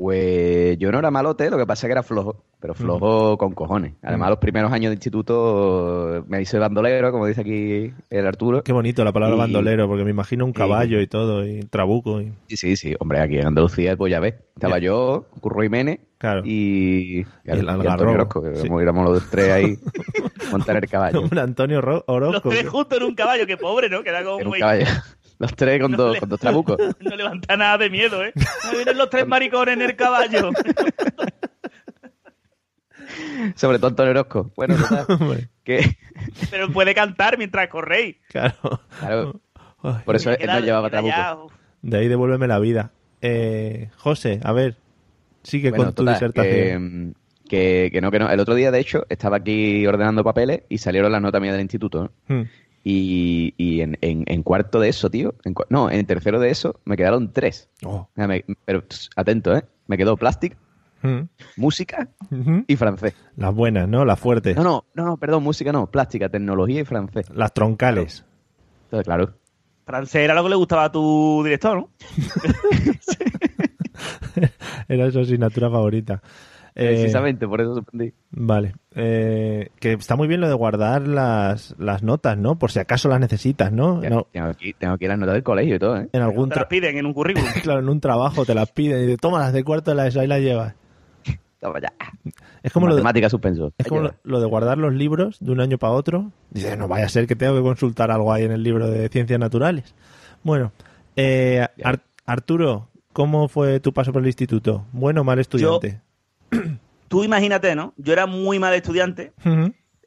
Speaker 5: Pues yo no era malote, lo que pasa es que era flojo, pero flojo con cojones. Además, los primeros años de instituto me hice bandolero, como dice aquí el Arturo.
Speaker 1: Qué bonito la palabra
Speaker 5: Y-
Speaker 1: bandolero, porque me imagino un caballo y todo, y trabuco. Y...
Speaker 5: Sí, sí, sí. Hombre, aquí en Andalucía, pues ya ves. Estaba yo, Curro Jiménez y,
Speaker 1: Y el
Speaker 5: Antonio
Speaker 1: algarrobo,
Speaker 5: Orozco, que
Speaker 1: sí.
Speaker 5: como éramos los tres ahí montar el caballo.
Speaker 1: Un Antonio Ro-
Speaker 2: Los
Speaker 1: Orozco.
Speaker 2: tres juntos en un caballo, que pobre, ¿no? Que era como
Speaker 5: un
Speaker 2: muy...
Speaker 5: caballo. Los tres con,
Speaker 2: No
Speaker 5: dos,
Speaker 2: le-
Speaker 5: con dos trabucos.
Speaker 2: No levanta nada de miedo, ¿eh? No vienen los tres maricones en el caballo.
Speaker 5: Sobre todo Antonio Orozco. Bueno, total, que,
Speaker 2: Pero puede cantar mientras corréis.
Speaker 1: claro.
Speaker 5: claro, por eso él no llevaba trabuco.
Speaker 1: De ahí devuélveme la vida. Eh, José, a ver, sigue
Speaker 5: Bueno,
Speaker 1: con tu
Speaker 5: total,
Speaker 1: disertación.
Speaker 5: Que, que, que no, que no. El otro día, de hecho, estaba aquí ordenando papeles y salieron las notas mías del instituto. ¿no?
Speaker 1: Hmm.
Speaker 5: Y, y en, en- en cuarto de eso, tío. en no, en tercero de eso me quedaron tres.
Speaker 1: Oh.
Speaker 5: Me- pero atento, ¿eh? Me quedó plástico,
Speaker 1: Hmm.
Speaker 5: música y francés.
Speaker 1: Las buenas, ¿no? Las fuertes.
Speaker 5: No, no, no, no, perdón, música no, plástica, tecnología y francés.
Speaker 1: Las troncales.
Speaker 5: Entonces, claro.
Speaker 2: Francés era lo que le gustaba a tu director, ¿no?
Speaker 1: Era su asignatura favorita. Eh,
Speaker 5: Precisamente, por eso suspendí.
Speaker 1: Vale. Eh, que está muy bien lo de guardar las, las notas, ¿no? Por si acaso las necesitas, ¿no?
Speaker 5: Ya,
Speaker 1: No,
Speaker 5: Tengo, aquí, tengo aquí las notas del colegio y todo, ¿eh?
Speaker 1: en algún
Speaker 2: Te las piden en un currículum.
Speaker 1: claro, en un trabajo te las piden y te toma las de cuarto de la ESO, ahí las llevas.
Speaker 5: Toma ya.
Speaker 1: Es como lo de, es como lo, lo de guardar los libros de un año para otro. Dice, no vaya a ser que tengo que consultar algo ahí en el libro de ciencias naturales. Bueno, eh, Ar- Arturo, ¿cómo fue tu paso por el instituto? ¿Bueno o mal estudiante?
Speaker 2: Tú imagínate, ¿no? Yo era muy mal estudiante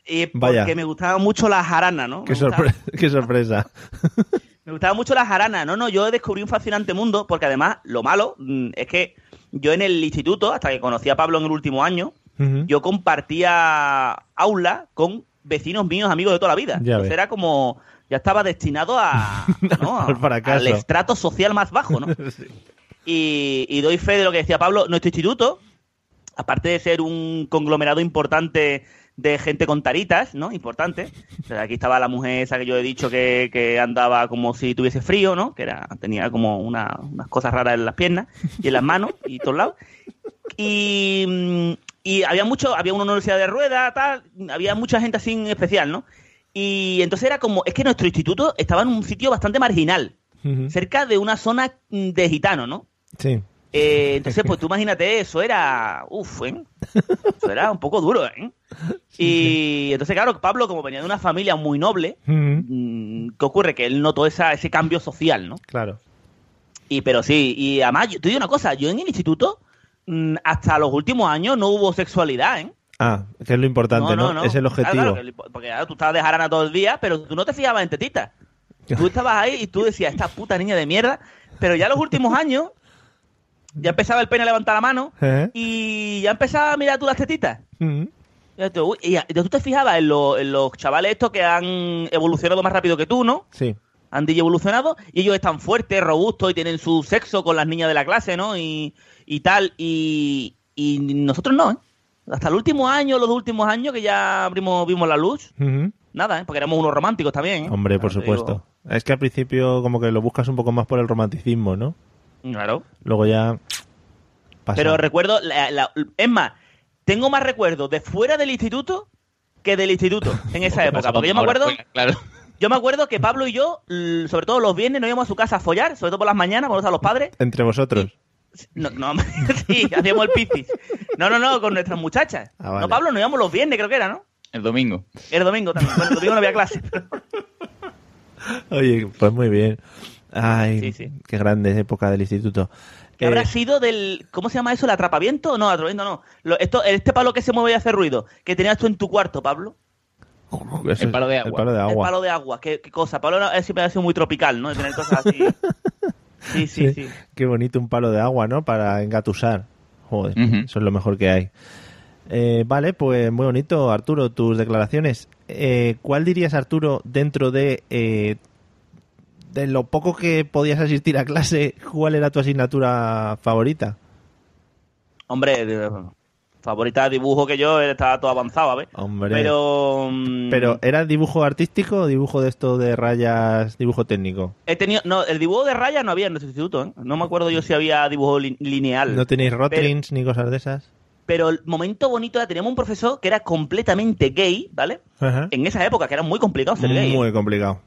Speaker 2: eh, porque
Speaker 1: Vaya.
Speaker 2: me gustaban mucho las jaranas, ¿no?
Speaker 1: qué,
Speaker 2: Me gustaba-
Speaker 1: sorpre- qué sorpresa.
Speaker 2: Me gustaba mucho la jarana. No, no, yo descubrí un fascinante mundo porque además lo malo mm, es que yo en el instituto, hasta que conocí a Pablo en el último año, yo compartía aula con vecinos míos, amigos de toda la vida.
Speaker 1: Ya
Speaker 2: Entonces
Speaker 1: ves.
Speaker 2: era como, ya estaba destinado a, ¿no? a-
Speaker 1: Al
Speaker 2: estrato social más bajo, ¿no? y, y doy fe de lo que decía Pablo, nuestro instituto, aparte de ser un conglomerado importante de gente con taritas, ¿no? Importante. O sea, aquí estaba la mujer esa que yo he dicho que, que andaba como si tuviese frío, ¿no? Que era, tenía como una- unas cosas raras en las piernas y en las manos y todos lados. Y, mm, y había mucho, había una universidad de ruedas, tal, había mucha gente así en especial, ¿no? Y entonces era como, es que nuestro instituto estaba en un sitio bastante marginal, cerca de una zona mm, de gitano, ¿no?
Speaker 1: Sí.
Speaker 2: Eh, entonces, pues tú imagínate, eso era. Uf, ¿eh? Eso era un poco duro, ¿eh? y entonces, claro, Pablo, como venía de una familia muy noble, mm, ¿qué ocurre? Que él notó esa, ese cambio social, ¿no?
Speaker 1: Claro.
Speaker 2: Y pero sí, y además, yo, te digo una cosa, yo en el instituto, mm, hasta los últimos años no hubo sexualidad, ¿eh?
Speaker 1: Ah, que es lo importante, ¿no? Es el objetivo.
Speaker 2: claro, que- porque claro, tú estabas de jarana todo el día, pero tú no te fijabas en tetitas. Tú estabas ahí y tú decías, esta puta niña de mierda. Pero ya los últimos años, ya empezaba el pene a levantar la mano
Speaker 1: ¿Eh?
Speaker 2: y ya empezaba a mirar tú las tetitas.
Speaker 1: Ujú.
Speaker 2: Y tú, y y tú te fijabas en, lo- en los chavales estos que han evolucionado más rápido que tú, ¿no?
Speaker 1: Sí.
Speaker 2: Han DJ evolucionado y ellos están fuertes, robustos y tienen su sexo con las niñas de la clase, ¿no? Y, y tal. Y, y nosotros no, ¿eh? Hasta el último año, los últimos años que ya abrimos, vimos la luz,
Speaker 1: Ujú.
Speaker 2: nada, ¿eh? Porque éramos unos románticos también, ¿eh?
Speaker 1: Hombre, por
Speaker 2: Claro, te digo.
Speaker 1: supuesto. Es que al principio como que lo buscas un poco más por el romanticismo, ¿no?
Speaker 2: Claro.
Speaker 1: Luego ya pasa.
Speaker 2: Pero recuerdo, la- la- es más, tengo más recuerdos de fuera del instituto que del instituto en esa época. Porque yo me acuerdo,
Speaker 4: claro.
Speaker 2: yo me acuerdo que Pablo y yo, sobre todo los viernes, nos íbamos a su casa a follar, sobre todo por las mañanas, cuando estaban los padres.
Speaker 1: Entre vosotros.
Speaker 2: No, no, sí, hacíamos el piscis. No, no, no, con nuestras muchachas.
Speaker 1: Ah, vale.
Speaker 2: No, Pablo, nos íbamos los viernes, creo que era, ¿no?
Speaker 4: El domingo.
Speaker 2: El domingo también. Bueno, el domingo no había clase. pero-
Speaker 1: Oye, pues muy bien. Ay,
Speaker 2: Sí, sí.
Speaker 1: qué grande época del instituto. Eh,
Speaker 2: habrá sido del. ¿Cómo se llama eso? ¿El atrapamiento? No, atrapamiento no. Lo- esto, este palo que se mueve y hace ruido, que tenías tú en tu cuarto, Pablo.
Speaker 1: eso
Speaker 4: el
Speaker 1: es-
Speaker 4: palo de
Speaker 1: El
Speaker 4: agua.
Speaker 1: palo de
Speaker 2: El
Speaker 1: agua.
Speaker 2: palo de agua. ¿Qué, qué cosa? Pablo siempre ha sido muy tropical, ¿no? De tener cosas así. Sí, sí, sí.
Speaker 1: Qué bonito un palo de agua, ¿no? Para engatusar. Joder,
Speaker 4: Ujú.
Speaker 1: eso es lo mejor que hay. Eh, vale, pues muy bonito, Arturo, tus declaraciones. Eh, ¿Cuál dirías, Arturo, dentro de, eh, de lo poco que podías asistir a clase, cuál era tu asignatura favorita?
Speaker 2: Hombre, favorita de dibujo que yo estaba todo avanzado, a ver.
Speaker 1: Hombre.
Speaker 2: Pero. mm,
Speaker 1: Pero, ¿era dibujo artístico o dibujo de esto de rayas, dibujo técnico?
Speaker 2: He tenido, no, el dibujo de raya no había en nuestro instituto, ¿eh? No me acuerdo yo si había dibujo li- lineal.
Speaker 1: ¿No tenéis rotrins ni cosas de esas?
Speaker 2: Pero el momento bonito era, teníamos un profesor que era completamente gay, ¿vale?
Speaker 1: Ajá.
Speaker 2: En esa época, que era muy complicado ser gay.
Speaker 1: Muy complicado.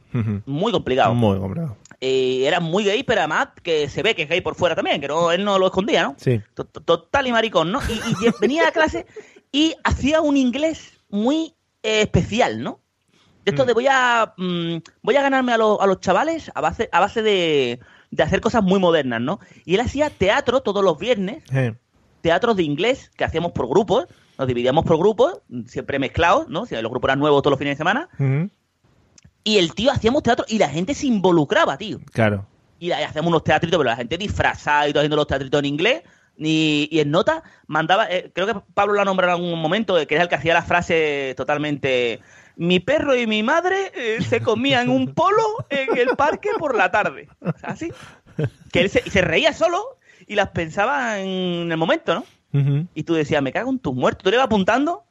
Speaker 2: Muy complicado.
Speaker 1: Muy complicado.
Speaker 2: Eh, era muy gay, pero además que se ve que es gay por fuera también, que no, él no lo escondía, ¿no?
Speaker 1: Sí.
Speaker 2: To- to- Total y maricón, ¿no? Y, y venía a clase y hacía un inglés muy eh, especial, ¿no? De esto de voy a mm, voy a ganarme a, los- a los chavales a base, a base de, de hacer cosas muy modernas, ¿no? Y él hacía teatro todos los viernes,
Speaker 1: Eh,
Speaker 2: teatros de inglés que hacíamos por grupos, nos dividíamos por grupos, siempre mezclados, ¿no? Si los grupos eran nuevos todos los fines de semana, y el tío hacíamos teatro y la gente se involucraba, tío
Speaker 1: Claro.
Speaker 2: y ahí hacemos unos teatritos, pero la gente disfrazada y todo haciendo los teatritos en inglés. Y, y en nota mandaba, eh, creo que Pablo lo ha nombrado en algún momento, eh, que era el que hacía la frase totalmente. Mi perro y mi madre eh, se comían un polo en el parque por la tarde. O sea, así. Que él se reía solo y las pensaba en el momento, ¿no? Y tú decías, me cago en tus muertos. Tú le ibas apuntando,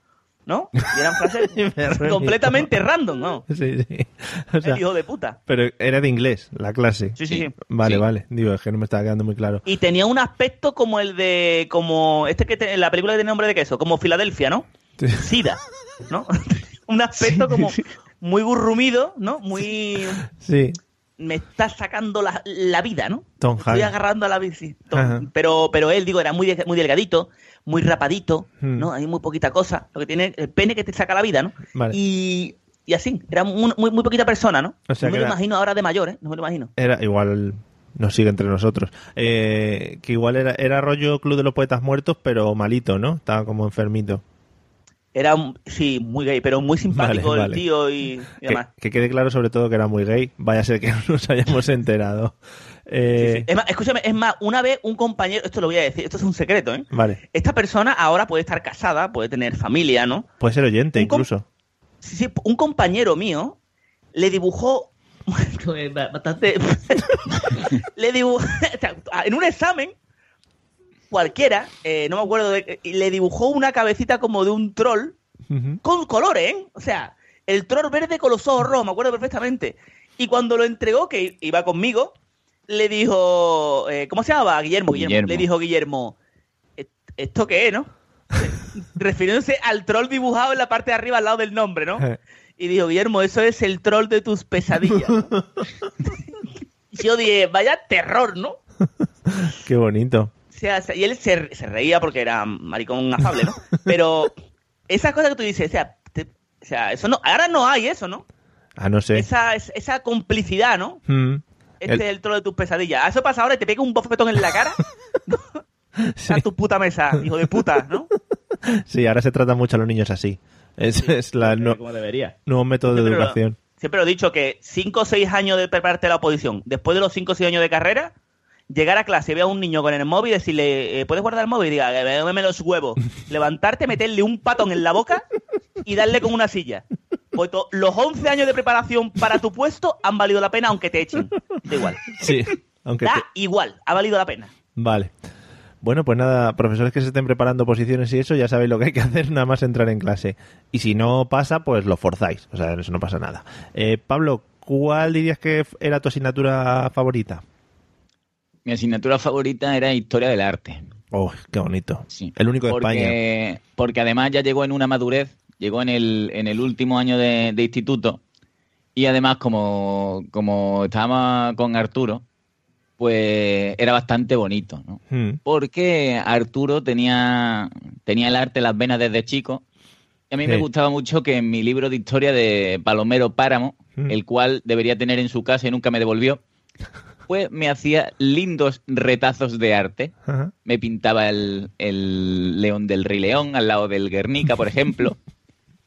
Speaker 2: ¿no? Y eran frases completamente random, ¿no?
Speaker 1: Sí, sí. O sea,
Speaker 2: el hijo de puta.
Speaker 1: pero era de inglés, la clase.
Speaker 2: Sí, sí, sí.
Speaker 1: Vale,
Speaker 2: Sí.
Speaker 1: vale. Digo, es que no me estaba quedando muy claro.
Speaker 2: Y tenía un aspecto como el de. como este que te- la película que tiene nombre de queso, como Filadelfia, ¿no? Sida, ¿no? un aspecto como muy burrumido, ¿no? Muy.
Speaker 1: Sí.
Speaker 2: Me está sacando la, la vida, ¿no?
Speaker 1: Tom
Speaker 2: Estoy agarrando a la bici. Tom-. Pero, pero él, digo, era muy, muy delgadito, muy rapadito,
Speaker 1: Hmm.
Speaker 2: ¿no? Hay muy poquita cosa. Lo que tiene el pene que te saca la vida, ¿no?
Speaker 1: Vale.
Speaker 2: Y, y así, era muy, muy, muy poquita persona, ¿no?
Speaker 1: O sea
Speaker 2: no me
Speaker 1: que
Speaker 2: lo
Speaker 1: era-
Speaker 2: imagino ahora de mayor, ¿eh? No me lo imagino.
Speaker 1: Era igual. Nos sigue entre nosotros. Eh, que igual era, era rollo Club de los Poetas Muertos, pero malito, ¿no? Estaba como enfermito.
Speaker 2: Era, un- sí, muy gay, pero muy simpático
Speaker 1: Vale,
Speaker 2: el
Speaker 1: vale.
Speaker 2: tío y, y
Speaker 1: Que,
Speaker 2: demás.
Speaker 1: que quede claro sobre todo que era muy gay. Vaya a ser que no nos hayamos enterado. Eh,
Speaker 2: Es más, escúchame, es más, una vez un compañero, esto lo voy a decir, esto es un secreto, ¿eh?
Speaker 1: Vale.
Speaker 2: Esta persona ahora puede estar casada, puede tener familia, ¿no?
Speaker 1: Puede ser oyente
Speaker 2: Un
Speaker 1: incluso.
Speaker 2: Sí, sí, un compañero mío le dibujó bastante le dibujó en un examen cualquiera, eh, no me acuerdo de y le dibujó una cabecita como de un troll con colores, ¿eh? O sea, el troll verde con los ojos rojos, me acuerdo perfectamente. Y cuando lo entregó, que iba conmigo, le dijo, eh, ¿cómo se llamaba? Guillermo, Guillermo.
Speaker 4: Guillermo.
Speaker 2: Le dijo Guillermo, "¿E- ¿esto qué es, no? Refiriéndose al troll dibujado en la parte de arriba al lado del nombre, ¿no? Y dijo, Guillermo, eso es el troll de tus pesadillas. ¿no? y yo dije, vaya terror, ¿no?
Speaker 1: Qué bonito.
Speaker 2: Sea, y él se, se reía porque era maricón afable, ¿no? Pero esa cosa que tú dices, o sea, te- o sea, eso no, ahora no hay eso, ¿no?
Speaker 1: Ah, no sé.
Speaker 2: Esa, es- esa complicidad, ¿no?
Speaker 1: Mm.
Speaker 2: Este
Speaker 1: El-
Speaker 2: es el troll de tus pesadillas. Ah, Eso pasa ahora y te pega un bofetón en la cara. ¿no? A tu puta mesa, hijo de puta, ¿no?
Speaker 1: Sí, ahora se trata mucho a los niños así. Es, es la no-
Speaker 2: Como debería.
Speaker 1: nuevo método de
Speaker 2: Siempre lo-
Speaker 1: educación.
Speaker 2: Siempre lo he dicho que 5 o 6 años de prepararte a la oposición, después de los 5 o 6 años de carrera, llegar a clase, ver a un niño con el móvil y decirle, eh, ¿puedes guardar el móvil? Y diga, dame los huevos. Levantarte, meterle un patón en la boca y darle con una silla. Pues los 11 años de preparación para tu puesto han valido la pena aunque te echen. Da igual.
Speaker 1: Sí, aunque
Speaker 2: Da
Speaker 1: te-
Speaker 2: igual, ha valido la pena.
Speaker 1: Vale. Bueno, pues nada, profesores que se estén preparando posiciones y eso, ya sabéis lo que hay que hacer, nada más entrar en clase. Y si no pasa, pues lo forzáis. O sea, eso no pasa nada. Eh, Pablo, ¿cuál dirías que era tu asignatura favorita?
Speaker 4: Mi asignatura favorita era Historia del Arte.
Speaker 1: Oh, qué bonito.
Speaker 4: Sí.
Speaker 1: El único de España.
Speaker 4: porque, porque además ya llegó en una madurez, llegó en el, en el último año de, de instituto y además como, como estábamos con Arturo, pues era bastante bonito, ¿no?
Speaker 1: Mm.
Speaker 4: Porque Arturo tenía, tenía el arte en las venas desde chico y a mí me gustaba mucho que en mi libro de historia de Palomero Páramo,
Speaker 1: Mm.
Speaker 4: el cual debería tener en su casa y nunca me devolvió, pues me hacía lindos retazos de arte
Speaker 1: Ajá.
Speaker 4: me pintaba el, el león del Rey León al lado del Guernica, por ejemplo.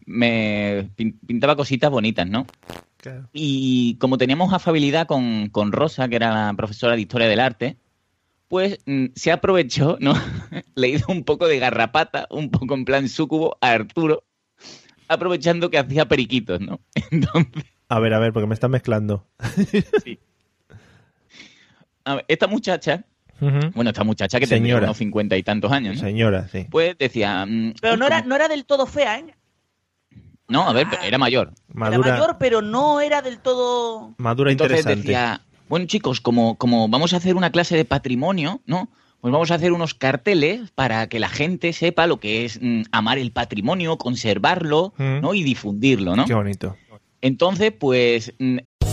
Speaker 4: Me pin- pintaba cositas bonitas, ¿no?
Speaker 1: Claro.
Speaker 4: Y como teníamos afabilidad con, con Rosa, que era la profesora de Historia del Arte, pues mm, se aprovechó, ¿no? Le hizo un poco de garrapata, un poco en plan súcubo a Arturo, aprovechando que hacía periquitos, ¿no? Entonces,
Speaker 1: A ver, a ver, porque me están mezclando.
Speaker 4: A ver, esta muchacha. Bueno, esta muchacha que
Speaker 1: Señora.
Speaker 4: unos cincuenta y tantos años, ¿no?
Speaker 1: Señora, sí.
Speaker 4: Pues decía... mm,
Speaker 2: Pero no era, no era del todo fea, ¿eh?
Speaker 4: No, a ver, era mayor.
Speaker 2: Era mayor, pero no era del todo...
Speaker 1: madura
Speaker 4: Entonces
Speaker 1: interesante.
Speaker 4: decía, bueno chicos, como, como vamos a hacer una clase de patrimonio, ¿no? Pues vamos a hacer unos carteles para que la gente sepa lo que es mm, amar el patrimonio, conservarlo,
Speaker 1: Mm.
Speaker 4: ¿no? Y difundirlo, ¿no?
Speaker 1: Qué bonito.
Speaker 4: Entonces, pues mm,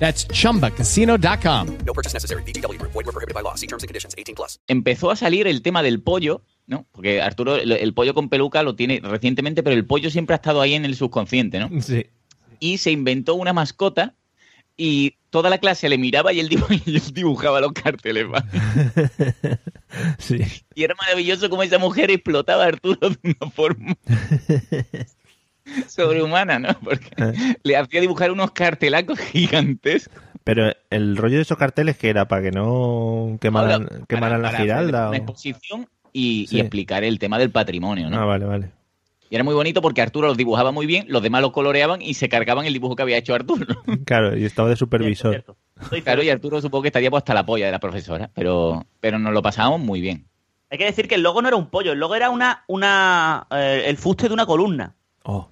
Speaker 9: That's chumbacasino.com.
Speaker 10: No purchase necessary. VGW Group. Void were prohibited by law. See terms and conditions. 18 plus.
Speaker 4: empezó a salir el tema del pollo, ¿no? Porque Arturo, el, el pollo con peluca lo tiene recientemente, pero el pollo siempre ha estado ahí en el subconsciente, ¿no?
Speaker 1: Sí.
Speaker 4: Y se inventó una mascota y toda la clase le miraba y él, dibu- y él dibujaba los carteles. ¿va?
Speaker 1: Sí.
Speaker 4: Y era maravilloso como esa mujer explotaba a Arturo de una forma sobrehumana, ¿no? Porque le hacía dibujar unos cartelacos gigantes.
Speaker 1: Pero el rollo de esos carteles que era para que no quemaran,
Speaker 4: Ahora,
Speaker 1: quemaran
Speaker 4: para-
Speaker 1: la giralda.
Speaker 4: Una
Speaker 1: o-
Speaker 4: exposición y, explicar el tema del patrimonio, ¿no?
Speaker 1: Ah, vale, vale.
Speaker 4: Y era muy bonito porque Arturo los dibujaba muy bien, los demás los coloreaban y se cargaban el dibujo que había hecho Arturo.
Speaker 1: Claro, y estaba de supervisor.
Speaker 4: Claro, y Arturo supongo que estaría pues hasta la polla de la profesora, pero, pero nos lo pasábamos muy bien.
Speaker 2: Hay que decir que el logo no era un pollo, el logo era una, una eh, el fuste de una columna.
Speaker 1: Oh.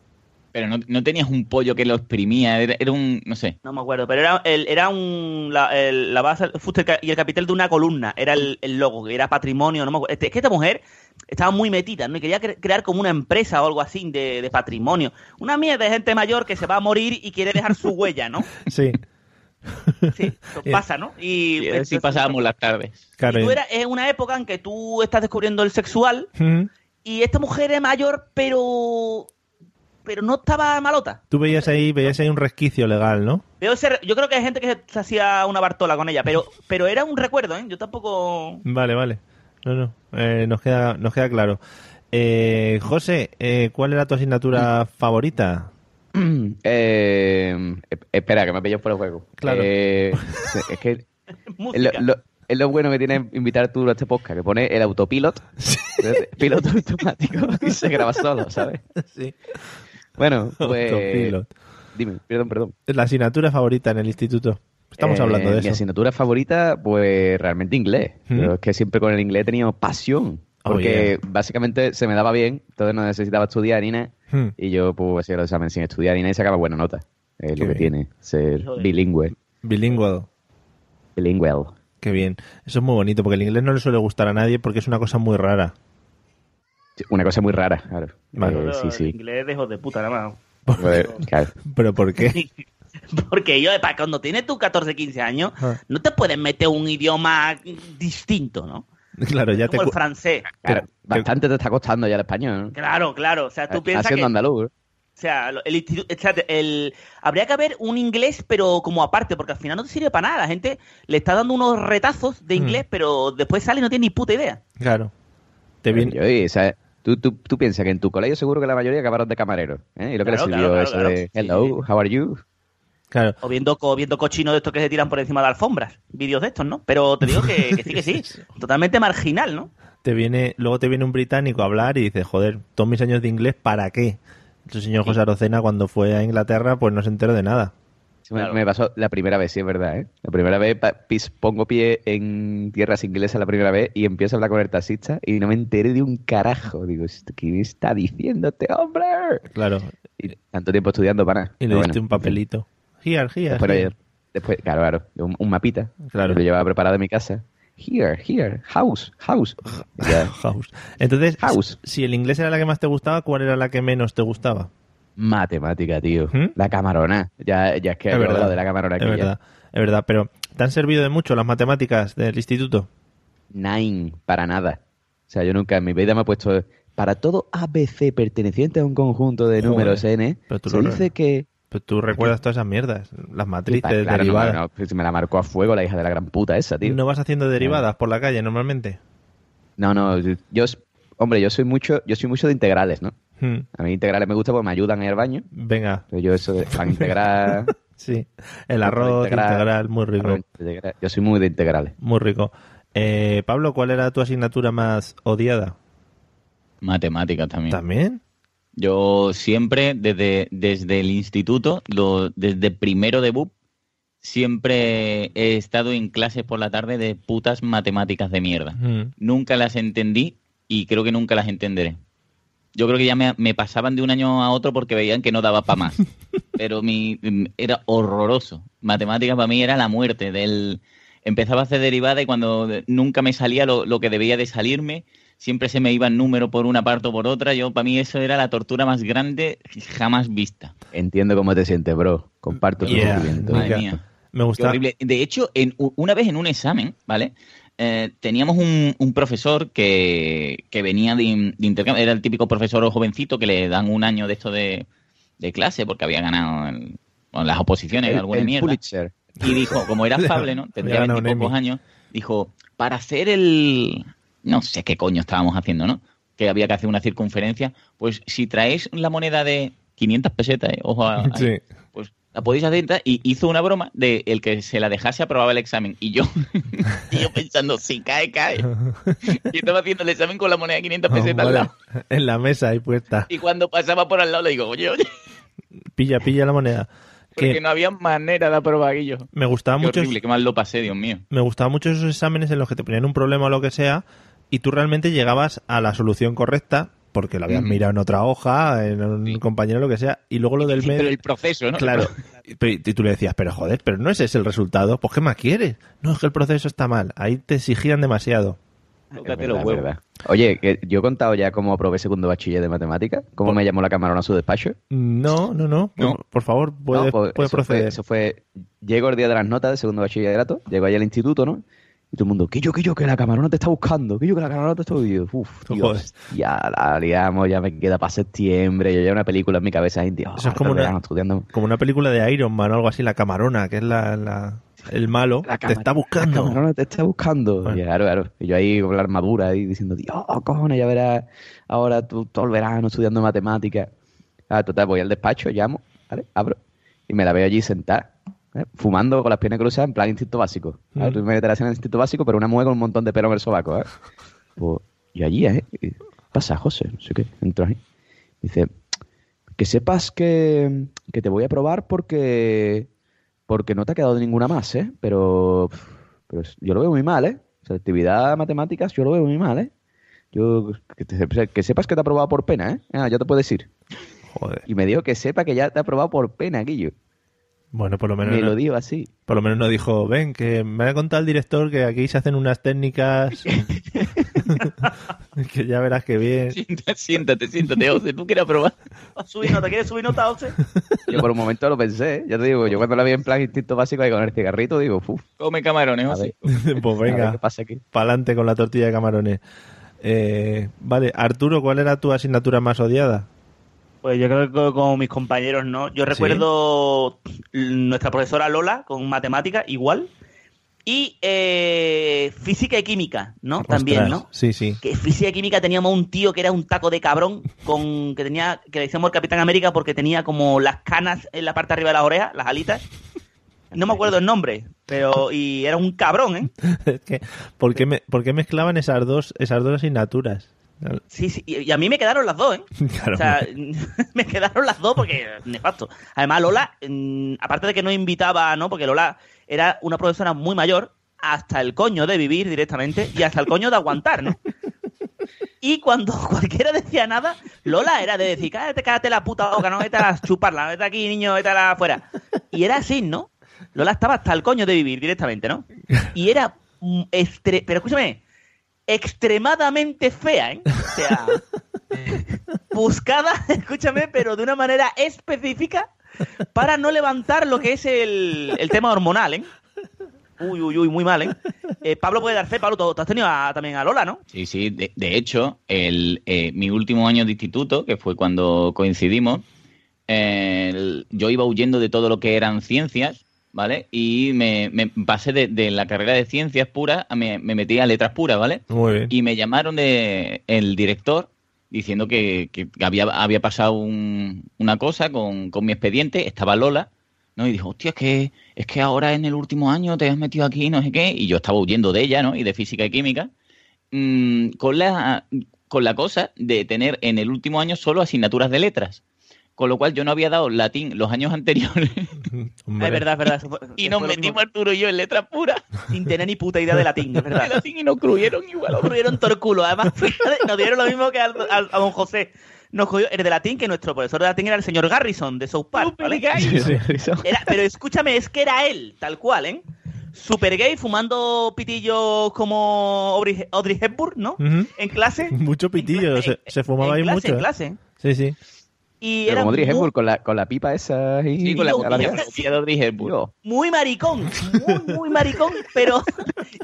Speaker 4: Pero no, no tenías un pollo que lo exprimía, era, era un, no sé.
Speaker 2: No me acuerdo, pero era, el, era un, la, el- la base, y el capitel de una columna. Era el, el logo, que era patrimonio. No me acuerdo. Este- Es que esta mujer estaba muy metida, ¿no? Y quería cre- crear como una empresa o algo así de, de patrimonio. Una mierda de gente mayor que se va a morir y quiere dejar su huella, ¿no?
Speaker 1: Sí.
Speaker 2: Eso pasa, ¿no? Y,
Speaker 4: Y así pasábamos las tardes.
Speaker 1: Claro.
Speaker 2: y tú eras, es una época en que tú estás descubriendo el sexual y esta mujer es mayor, pero pero no estaba malota.
Speaker 1: Tú veías ahí, veías ahí un resquicio legal, ¿no?
Speaker 2: Veo ese- yo creo que hay gente que se hacía una bartola con ella, pero pero era un recuerdo, ¿eh? Yo tampoco...
Speaker 1: Vale, vale. No, no. eh, nos, queda, nos queda claro. Eh, José, eh, ¿cuál era tu asignatura favorita?
Speaker 5: Eh, espera, que me pillo por el juego.
Speaker 1: Claro.
Speaker 5: Eh, es que es lo, lo- es lo bueno que tiene invitar tú a este podcast, que pone el autopilot, piloto automático, y se graba solo, ¿sabes?
Speaker 1: Sí.
Speaker 5: Bueno, pues...
Speaker 1: Autopilot.
Speaker 5: Dime, perdón, perdón.
Speaker 1: La asignatura favorita en el instituto. Estamos
Speaker 5: Eh,
Speaker 1: hablando de
Speaker 5: Mi
Speaker 1: eso.
Speaker 5: asignatura favorita, pues realmente inglés.
Speaker 1: ¿Mm?
Speaker 5: Pero es que siempre con el inglés he tenido pasión.
Speaker 1: Oh,
Speaker 5: Porque básicamente se me daba bien, entonces no necesitaba estudiar ni nada.
Speaker 1: Hmm.
Speaker 5: Y yo pues hacía los exámenes sin estudiar ni nada y sacaba buena nota. Es
Speaker 1: Qué
Speaker 5: lo que
Speaker 1: bien.
Speaker 5: tiene ser
Speaker 2: Joder.
Speaker 5: bilingüe.
Speaker 1: Bilingüe.
Speaker 5: Bilingüe.
Speaker 1: Qué bien. Eso es muy bonito, porque el inglés no le suele gustar a nadie porque es una cosa muy rara.
Speaker 5: Una cosa muy rara, claro.
Speaker 1: Vale.
Speaker 5: Eh, sí,
Speaker 2: El
Speaker 5: sí.
Speaker 2: inglés de hijos de puta, nada más.
Speaker 5: Joder, claro.
Speaker 1: ¿Pero por qué?
Speaker 2: Porque yo, para cuando tienes tú 14, 15 años,
Speaker 1: Ah.
Speaker 2: no te puedes meter un idioma distinto, ¿no?
Speaker 1: Claro, ya te...
Speaker 2: Como el
Speaker 1: cu-
Speaker 2: francés.
Speaker 5: Claro, Bastante te está costando ya el español. ¿no?
Speaker 2: Claro, claro. O sea, tú piensas
Speaker 5: Haciendo
Speaker 2: que...
Speaker 5: andaluz.
Speaker 2: O sea, el, institu- espérate, el- habría que haber un inglés, pero como aparte, porque al final no te sirve para nada. La gente le está dando unos retazos de inglés, pero después sale y no tiene ni puta idea.
Speaker 1: Claro. Te viene...
Speaker 5: Yo, sea, tú, tú, tú piensas que en tu colegio seguro que la mayoría acabaron de camarero. ¿eh? Y lo que
Speaker 2: Claro,
Speaker 5: les sirvió
Speaker 2: claro,
Speaker 5: eso
Speaker 2: claro,
Speaker 5: de
Speaker 2: claro.
Speaker 5: hello,
Speaker 2: Sí,
Speaker 5: how are you?
Speaker 1: Claro.
Speaker 2: O viendo, o viendo cochinos de estos que se tiran por encima de alfombras. Vídeos de estos, ¿no? Pero te digo que, que sí, que sí. Totalmente marginal, ¿no?
Speaker 1: te viene, luego te viene un británico a hablar y dices, joder, todos mis años de inglés, ¿para qué? El señor José Arocena cuando fue a Inglaterra, pues no se enteró de nada.
Speaker 5: Sí, me- Me pasó la primera vez, sí, es verdad, ¿eh? La primera vez pis- pongo pie en tierras inglesas la primera vez y empiezo a hablar con el taxista y no me enteré de un carajo. Digo, ¿esto ¿qué está diciendo este hombre?
Speaker 1: Claro.
Speaker 5: Y tanto tiempo estudiando para.
Speaker 1: Y le diste
Speaker 5: bueno,
Speaker 1: un papelito. Here, here,
Speaker 5: Después,
Speaker 1: here.
Speaker 5: después, claro, claro, un, un mapita.
Speaker 1: Claro.
Speaker 5: Lo llevaba preparado en mi casa. Here, here, house, house. Ya.
Speaker 1: House. Entonces,
Speaker 5: House.
Speaker 1: si el inglés era la que más te gustaba, ¿cuál era la que menos te gustaba?
Speaker 5: Matemática, tío. La camarona. Ya, ya es que
Speaker 1: ¿Mm? Es
Speaker 5: he
Speaker 1: verdad,
Speaker 5: hablado de la camarona
Speaker 1: es
Speaker 5: ya.
Speaker 1: verdad, es verdad. Pero, ¿te han servido de mucho las matemáticas del instituto?
Speaker 5: Nine, para nada. O sea, yo nunca en mi vida me he puesto... Para todo ABC perteneciente a un conjunto de
Speaker 1: Joder,
Speaker 5: números n,
Speaker 1: pero tú
Speaker 5: se
Speaker 1: lo-
Speaker 5: dice que...
Speaker 1: Pero tú recuerdas todas esas mierdas, las matrices,
Speaker 5: Claro,
Speaker 1: derivadas.
Speaker 5: no, me la marcó a fuego la hija de la gran puta esa, tío.
Speaker 1: ¿No vas haciendo derivadas por la calle normalmente?
Speaker 5: No, no, yo- hombre, yo soy mucho, yo soy mucho de integrales, ¿no?
Speaker 1: Hmm.
Speaker 5: A mí integrales me gusta porque me ayudan a ir al baño.
Speaker 1: Venga.
Speaker 5: Yo eso de para integrar...
Speaker 1: Sí, el arroz integral, muy rico.
Speaker 5: integral. Yo soy muy de integrales.
Speaker 1: Muy rico. Eh, Pablo, ¿cuál era tu asignatura más odiada?
Speaker 4: Matemáticas también.
Speaker 1: ¿También?
Speaker 4: Yo siempre, desde, desde el instituto, lo- desde primero de BUP, siempre he estado en clases por la tarde de putas matemáticas de mierda.
Speaker 1: Mm.
Speaker 4: Nunca las entendí y creo que nunca las entenderé. Yo creo que ya me, me pasaban de un año a otro porque veían que no daba para más. Pero mi, era horroroso. Matemáticas para mí era la muerte. Del, empezaba a hacer derivada y cuando nunca me salía lo, lo que debía de salirme, siempre se me iba el número por una parte o por otra. Yo para mí eso era la tortura más grande jamás vista.
Speaker 5: Entiendo cómo te sientes, bro. Comparto tu
Speaker 1: Yeah,
Speaker 5: sentimiento.
Speaker 4: Madre mía.
Speaker 1: Me
Speaker 4: Qué
Speaker 1: gusta.
Speaker 4: horrible. De hecho, en, una vez en un examen, ¿vale? Eh, teníamos un, un profesor que, que venía de, de intercambio, era el típico profesor jovencito que le dan un año de esto de, de clase porque había ganado en las oposiciones
Speaker 5: El-
Speaker 4: alguna
Speaker 5: el
Speaker 4: mierda.
Speaker 5: Pulitzer.
Speaker 4: Y dijo, como era afable, ¿no? Tendría
Speaker 1: Emmy.
Speaker 4: años, dijo, para hacer el... No sé qué coño estábamos haciendo, ¿no? Que había que hacer una circunferencia. Pues si traéis la moneda de 500 pesetas, ¿eh? ojo a,
Speaker 1: Sí.
Speaker 4: La podéis hacer y hizo una broma de el que se la dejase aprobaba el examen y yo y yo pensando si cae cae y estaba haciendo el examen con la moneda de 500 pesetas al lado
Speaker 1: En la mesa ahí puesta.
Speaker 4: y cuando pasaba por al lado le digo oye oye
Speaker 1: Pilla, pilla la moneda.
Speaker 4: porque
Speaker 1: Que
Speaker 4: no había manera de aprobar aquello
Speaker 1: me gustaba
Speaker 4: Qué
Speaker 1: mucho.
Speaker 4: horrible qué mal lo pasé Dios mío
Speaker 1: Me gustaban mucho esos exámenes en los que te ponían un problema o lo que sea y tú realmente llegabas a la solución correcta porque lo habías mirado en otra hoja, en un compañero, lo que sea, y luego lo del
Speaker 4: Sí,
Speaker 1: medio.
Speaker 4: pero el proceso no
Speaker 1: Claro. Y tú le decías, pero joder, pero no ese es el resultado. Pues ¿qué más quieres? No, es que el proceso está mal. Ahí te exigían demasiado.
Speaker 5: Es verdad. Oye, que yo he contado ya cómo aprobé segundo bachiller de matemáticas, cómo me llamó la camarona a su despacho.
Speaker 1: No, no, no. Por,
Speaker 4: No.
Speaker 1: por favor, puedes,
Speaker 5: No, pues
Speaker 1: puedes
Speaker 5: eso fue-
Speaker 1: proceder.
Speaker 5: eso fue, llego el día de las notas de segundo bachillerato, llego ahí al instituto, ¿no? Y todo el mundo, que yo, que yo, que la camarona te está buscando, que yo, que la camarona te está buscando. Uf. Dios, ya la liamos, ya me queda para septiembre, yo ya una película en mi cabeza, y, tío,
Speaker 1: Eso es como
Speaker 5: harto
Speaker 1: una-
Speaker 5: estudiando.
Speaker 1: Como una película de Iron Man o algo así, la camarona, que es la, la- el malo,
Speaker 5: La
Speaker 1: te está
Speaker 5: La
Speaker 1: buscando.
Speaker 5: camarona te está buscando.
Speaker 1: Bueno.
Speaker 5: Y claro, claro. Y yo ahí con la armadura ahí diciendo, Dios, cojones, ya verás ahora tú, todo el verano estudiando matemáticas. Ah, total, voy al despacho, llamo, ¿vale? Abro. Y me la veo allí sentada, ¿eh? fumando con las piernas cruzadas en plan instinto básico. ¿vale?
Speaker 1: Mm.
Speaker 5: Tú me meterás en el instinto básico, pero una mujer con un montón de pelo en el sobaco, ¿eh? Pues, y allí, ¿eh? Y, pasa, José, no sé qué. Entro ahí. Dice, que sepas que, que te voy a probar porque porque no te ha quedado ninguna más, ¿eh? Pero, pero yo lo veo muy mal, ¿eh? Selectividad matemáticas, yo lo veo muy mal, ¿eh? Yo, que, te- que sepas que te ha aprobado por pena, ¿eh? Ah, ya te puedes ir.
Speaker 1: Joder.
Speaker 5: Y me dijo que sepa que ya te ha aprobado por pena, Guillo.
Speaker 1: Bueno, por lo menos
Speaker 5: Me
Speaker 1: no,
Speaker 5: lo digo así.
Speaker 1: por lo menos no dijo, ven, que me ha contado el director que aquí se hacen unas técnicas que ya verás que bien.
Speaker 4: siéntate siéntate siéntate tú quieres probar
Speaker 2: ¿Va a subir nota? ¿Quieres subir nota, José?
Speaker 5: Yo por un momento lo pensé, ¿eh? Ya te digo, yo cuando la vi en plan instinto básico ahí con el cigarrito, digo, uff,
Speaker 4: come camarones
Speaker 5: ver,
Speaker 1: pues venga,
Speaker 5: qué pasa aquí.
Speaker 1: pa'lante con la tortilla de camarones. Eh, vale, Arturo, ¿cuál era tu asignatura más odiada?
Speaker 2: Pues yo creo que con mis compañeros, ¿no? Yo recuerdo nuestra profesora Lola con matemáticas, igual. Y eh, física y química, ¿no? También, ¿no?
Speaker 1: Sí, sí.
Speaker 2: Que física y química teníamos un tío que era un taco de cabrón, con que tenía, que le decíamos el Capitán América porque tenía como las canas en la parte de arriba de las orejas, las alitas. No me acuerdo el nombre, pero y era un cabrón, ¿eh?
Speaker 1: Es que, ¿por qué, me- por qué mezclaban esas dos, esas dos asignaturas?
Speaker 2: Sí, sí, y a mí me quedaron las dos, ¿eh?
Speaker 1: Claro.
Speaker 2: O sea, me quedaron las dos porque nefasto. Además, Lola, mm, aparte de que no invitaba, ¿no? Porque Lola era una profesora muy mayor, hasta el coño de vivir directamente y hasta el coño de aguantar, ¿no? Y cuando cualquiera decía nada, Lola era de decir, cállate, cállate la puta boca, no vete a chuparla, vete aquí, niño, vete a la afuera. Y era así, ¿no? Lola estaba hasta el coño de vivir directamente, ¿no? Y era mm, estre- pero escúchame, extremadamente fea, ¿eh? O sea, buscada, escúchame, pero de una manera específica para no levantar lo que es el, el tema hormonal, ¿eh? Uy, uy, uy, muy mal, ¿eh? Eh, Pablo puede dar fe, Pablo, tú, has tenido a- también a Lola, ¿no?
Speaker 4: Sí, sí. De, de hecho, el, eh, mi último año de instituto, que fue cuando coincidimos, el- yo iba huyendo de todo lo que eran ciencias, ¿vale? Y me, me pasé de, de la carrera de ciencias puras, a- me, me metí a letras puras, ¿vale?
Speaker 1: Muy bien.
Speaker 4: Y me llamaron de el director diciendo que, que había, había pasado un- una cosa con, con mi expediente, estaba Lola, ¿no? Y dijo, hostia, es que, es que ahora en el último año te has metido aquí, no sé qué, y yo estaba huyendo de ella, ¿no? Y de física y química, mm, con, la, con la cosa de tener en el último año solo asignaturas de letras. Con lo cual yo no había dado latín los años anteriores
Speaker 2: Es verdad, es verdad. fue-
Speaker 4: y nos metimos Arturo y yo en letras puras.
Speaker 2: Sin tener ni puta idea de latín, es verdad.
Speaker 4: De latín y nos cruyeron igual.
Speaker 2: Nos cruyeron todo el culo. Además, nos dieron lo mismo que al- al- a don José. Nos cogió el de latín, que nuestro profesor de latín era el señor Garrison, de South Park, ¿vale? Era- pero escúchame, es que era él, tal cual, ¿eh? Super gay, fumando pitillos como Audrey, Audrey Hepburn, ¿no? En clase.
Speaker 1: Mucho pitillo, se, se fumaba
Speaker 2: en
Speaker 1: ahí
Speaker 2: clase,
Speaker 1: mucho.
Speaker 2: en
Speaker 1: ¿eh?
Speaker 2: clase.
Speaker 1: Sí, sí.
Speaker 2: Y
Speaker 5: Pero
Speaker 2: era
Speaker 5: como Audrey
Speaker 2: muy,
Speaker 5: con la, con la pipa esa y
Speaker 4: Sí, con la la de Audrey Hepburn.
Speaker 2: muy maricón, muy, muy maricón, pero.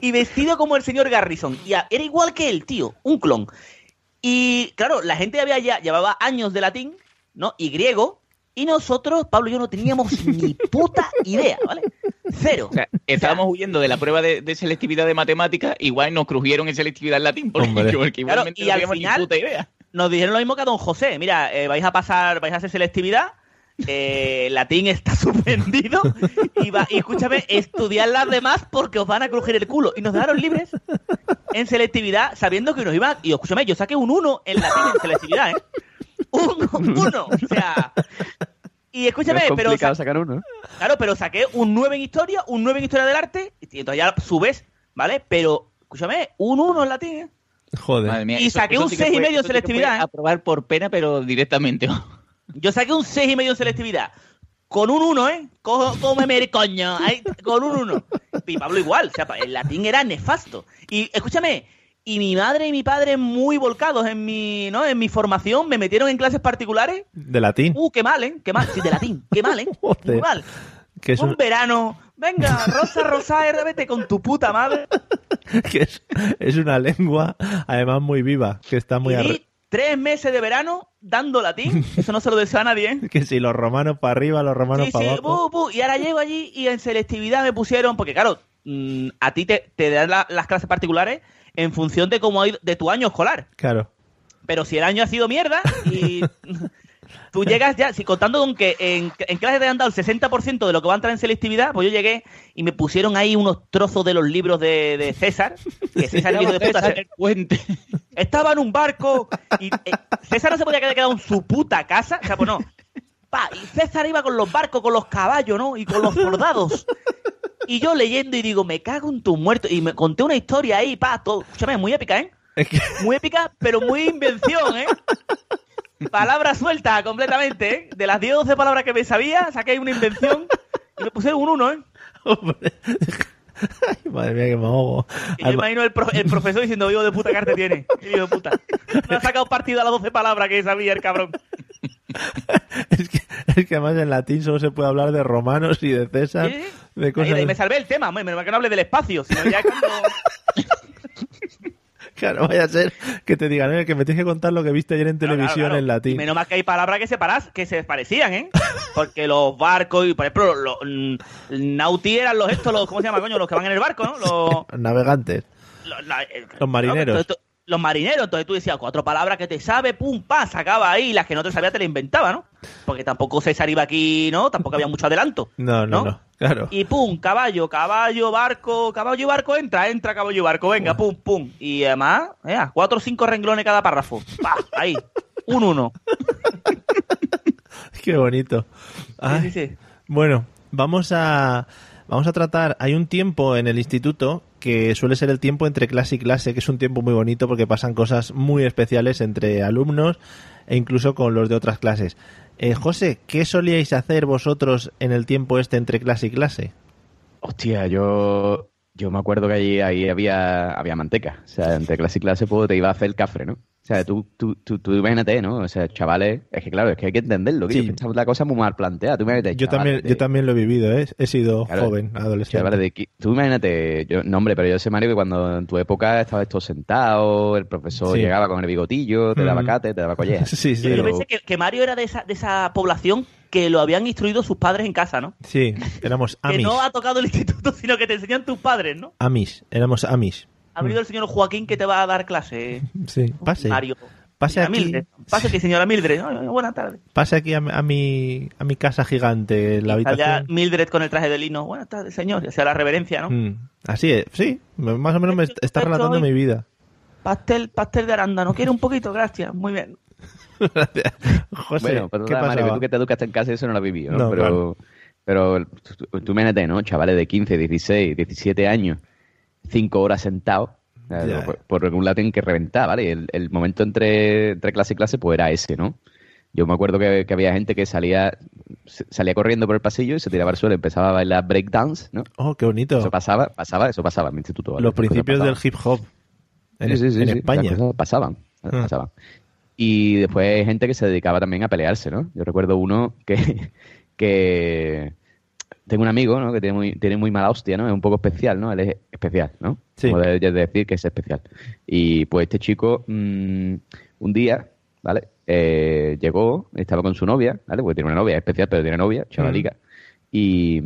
Speaker 2: y vestido como el señor Garrison. Y a- era igual que él, tío, un clon. Y claro, la gente había ya, llevaba años de latín, ¿no? Y griego. Y nosotros, Pablo y yo, no teníamos ni puta idea, ¿vale? Cero.
Speaker 4: O sea, estábamos huyendo de la prueba de, de selectividad de matemáticas, igual nos crujieron en selectividad en latín, porque, porque
Speaker 2: Claro,
Speaker 4: igualmente
Speaker 2: y
Speaker 4: no
Speaker 2: al
Speaker 4: teníamos
Speaker 2: final-
Speaker 4: ni puta idea.
Speaker 2: Nos dijeron lo mismo que a don José. Mira, eh, vais a pasar, vais a hacer selectividad. eh, latín está suspendido. Y, va, y escúchame, estudiar las demás porque os van a crujir el culo. Y nos dejaron libres en selectividad, sabiendo que nos iban. Y escúchame, yo saqué un 1 en latín en selectividad, ¿eh? Un 1. O sea. Y
Speaker 5: No
Speaker 2: escúchame,
Speaker 5: es
Speaker 2: pero.
Speaker 5: complicado
Speaker 2: sa-
Speaker 5: sacar uno. ¿eh?
Speaker 2: Claro, pero saqué un 9 en historia, un 9 en historia del arte. Y entonces ya subes, ¿vale? Pero, escúchame, un 1 en latín, ¿eh?
Speaker 1: Joder.
Speaker 4: Madre mía,
Speaker 2: Y saqué un
Speaker 4: sí que
Speaker 2: seis y
Speaker 4: fue-
Speaker 2: medio en
Speaker 4: eso sí que fue
Speaker 2: selectividad, ¿eh?
Speaker 4: Aprobar por pena, pero directamente.
Speaker 2: Yo saqué un 6 y medio en selectividad. Con un 1, ¿eh? Co- Cómeme el coño. ahí, con un 1. Y Pablo igual. O sea, el latín era nefasto. Y escúchame, y mi madre y mi padre muy volcados en mi, ¿no? En mi formación, me metieron en clases particulares.
Speaker 1: De latín.
Speaker 2: Uh, qué mal, ¿eh? Qué mal. Sí, de latín. Qué mal, ¿eh?
Speaker 1: Joder.
Speaker 2: Muy mal.
Speaker 1: Que es,
Speaker 2: un
Speaker 1: un-
Speaker 2: verano. Venga, Rosa Rosa, vete con tu puta madre.
Speaker 1: que es, es una lengua, además muy viva, que está muy
Speaker 2: y tres meses de verano dando latín. Eso no se lo deseo a nadie, ¿eh?
Speaker 1: Que si los romanos para arriba, los romanos
Speaker 2: Sí,
Speaker 1: para
Speaker 2: sí,
Speaker 1: abajo.
Speaker 2: bu, bu. y ahora llego allí y en selectividad me pusieron, porque claro, mm, a ti te, te dan la- las clases particulares en función de cómo ha ido, de tu año escolar.
Speaker 1: Claro.
Speaker 2: Pero si el año ha sido mierda y tú llegas ya, si contando con que en, en clase te han dado el 60% de lo que va a entrar en selectividad, pues yo llegué y me pusieron ahí unos trozos de los libros de, de César, que César, hijo de puta,
Speaker 4: César el puente.
Speaker 2: estaba en un barco y eh, César no se podía quedar quedado en su puta casa. O sea, pues no. Pa, y César iba con los barcos, con los caballos, ¿no? Y con los soldados. Y yo leyendo y digo, me cago en tus muertos. Y me conté una historia ahí, pa, todo. Escúchame, muy épica, ¿eh? Muy épica, pero muy invención, ¿eh? Palabra suelta completamente, ¿eh? De las 10 o 12 palabras que me sabía, saqué una invención y me pusieron un uno, ¿eh?
Speaker 1: Hombre. Ay, madre mía, que me ahogo.
Speaker 2: Y yo imagino el, pro- el profesor diciendo, hijo de puta carta tiene. Hijo de puta. Me ha sacado partido a las 12 palabras que sabía el cabrón.
Speaker 1: Es que, es que además en latín solo se puede hablar de romanos y de César,
Speaker 2: Sí,
Speaker 1: de cosas...
Speaker 2: ahí me salvé el tema, hombre, menos que no hable del espacio, sino ya cuando...
Speaker 1: Claro, vaya a ser que te digan, "Oye, que me tienes que contar lo que viste ayer en televisión
Speaker 2: Claro,
Speaker 1: en latín.
Speaker 2: menos mal que hay palabras que se, paras, que se parecían, ¿eh? Porque los barcos, y por ejemplo, los, mm, nauti eran los estos, los, ¿cómo se llama, coño? Los que van en el barco, ¿no? Los,
Speaker 1: Navegantes.
Speaker 2: los, la- eh,
Speaker 1: Los marineros.
Speaker 2: entonces tú- los marineros, entonces tú decías cuatro palabras que te sabe, pum, pa, sacaba ahí, las que no te sabía te las inventaba, ¿no? Porque tampoco César iba aquí, ¿no? Tampoco había mucho adelanto.
Speaker 1: No, no,
Speaker 2: ¿no?
Speaker 1: no. Claro.
Speaker 2: Y pum, caballo, caballo, barco, caballo y barco, entra, entra, caballo y barco, venga, pum, pum. Y además, eh, cuatro o cinco renglones cada párrafo. Pa, ahí, un uno.
Speaker 1: Qué bonito. Ay,
Speaker 2: Sí, sí, sí.
Speaker 1: Bueno, vamos a vamos a tratar. Hay un tiempo en el instituto que suele ser el tiempo entre clase y clase, que es un tiempo muy bonito porque pasan cosas muy especiales entre alumnos e incluso con los de otras clases. Eh, José, ¿qué solíais hacer vosotros en el tiempo este entre clase y clase?
Speaker 5: Hostia, yo Yo me acuerdo que allí ahí había, había manteca. O sea, entre clase y clase pues, te iba a hacer el cafre, ¿no? O sea, tú, tú, tú, tú imagínate, ¿no? O sea, chavales, es que claro, es que hay que entenderlo. Que
Speaker 1: Sí.
Speaker 5: yo la cosa muy mal planteada. Tú imagínate,
Speaker 1: Yo
Speaker 5: chavales
Speaker 1: también,
Speaker 5: de-
Speaker 1: yo también lo he vivido, ¿eh? He sido
Speaker 5: Claro,
Speaker 1: joven, adolescente.
Speaker 5: chavales de tú imagínate, yo, no hombre, pero yo sé, Mario, que cuando en tu época estabas todo sentado, el profesor
Speaker 1: Sí.
Speaker 5: llegaba con el bigotillo, te daba
Speaker 1: Mm.
Speaker 5: cate, te daba colleja.
Speaker 1: Sí, sí.
Speaker 2: Yo
Speaker 5: Pero-
Speaker 2: pensé que, que Mario era de esa, de esa población que lo habían instruido sus padres en casa, ¿no?
Speaker 1: Sí, éramos
Speaker 2: Que
Speaker 1: Amish.
Speaker 2: no ha tocado el instituto, sino que te enseñan tus padres, ¿no?
Speaker 1: Amish, éramos Amish.
Speaker 2: Ha venido el señor Joaquín que te va a dar clase.
Speaker 1: Sí, pase.
Speaker 2: Mario.
Speaker 1: Pase
Speaker 2: Señora
Speaker 1: aquí,
Speaker 2: Mildred. Pase aquí, señora Mildred. Buenas tardes.
Speaker 1: pase aquí a, mi- a mi, a mi casa gigante, la
Speaker 2: Allá
Speaker 1: habitación.
Speaker 2: Mildred con el traje de lino. Buenas tardes, señor. O sea, la reverencia, ¿no?
Speaker 1: Mm, Así es, sí, más o menos me est- está relatando
Speaker 2: hoy-
Speaker 1: mi vida.
Speaker 2: Pastel, pastel de arándano. ¿Quiere un poquito? Gracias. Muy bien.
Speaker 1: José,
Speaker 5: bueno, pero
Speaker 1: ¿qué
Speaker 5: Mario, que tú que te educaste en casa eso no lo has vivido, ¿no?
Speaker 1: No,
Speaker 5: pero,
Speaker 1: claro.
Speaker 5: pero tú, tú imagínate, ¿no? Chavales de 15, 16, 17 años, 5 horas sentados, o sea,
Speaker 1: Ya.
Speaker 5: por, por algún lado tienen que reventar, ¿vale? Y el, el momento entre, entre clase y clase pues era ese, ¿no? Yo me acuerdo que, que había gente que salía salía corriendo por el pasillo y se tiraba al suelo, empezaba a bailar breakdance, ¿no?
Speaker 1: Oh, qué bonito.
Speaker 5: Eso pasaba, pasaba, eso pasaba en mi instituto. ¿vale?
Speaker 1: Los principios del hip hop en,
Speaker 5: Sí, sí, sí,
Speaker 1: en
Speaker 5: sí,
Speaker 1: España.
Speaker 5: pasaban,
Speaker 1: Ah.
Speaker 5: pasaban. Y después hay gente que se dedicaba también a pelearse, ¿no? Yo recuerdo uno que, que tengo un amigo, ¿no? Que tiene muy, tiene muy mala hostia, ¿no? Es un poco especial, ¿no? Él es especial, ¿no?
Speaker 1: Sí.
Speaker 5: Como de, de decir que es especial. Y pues este chico, mm, un día, ¿vale? Eh, llegó, estaba con su novia, ¿vale? Porque tiene una novia es especial, pero tiene novia, chavalica. Y,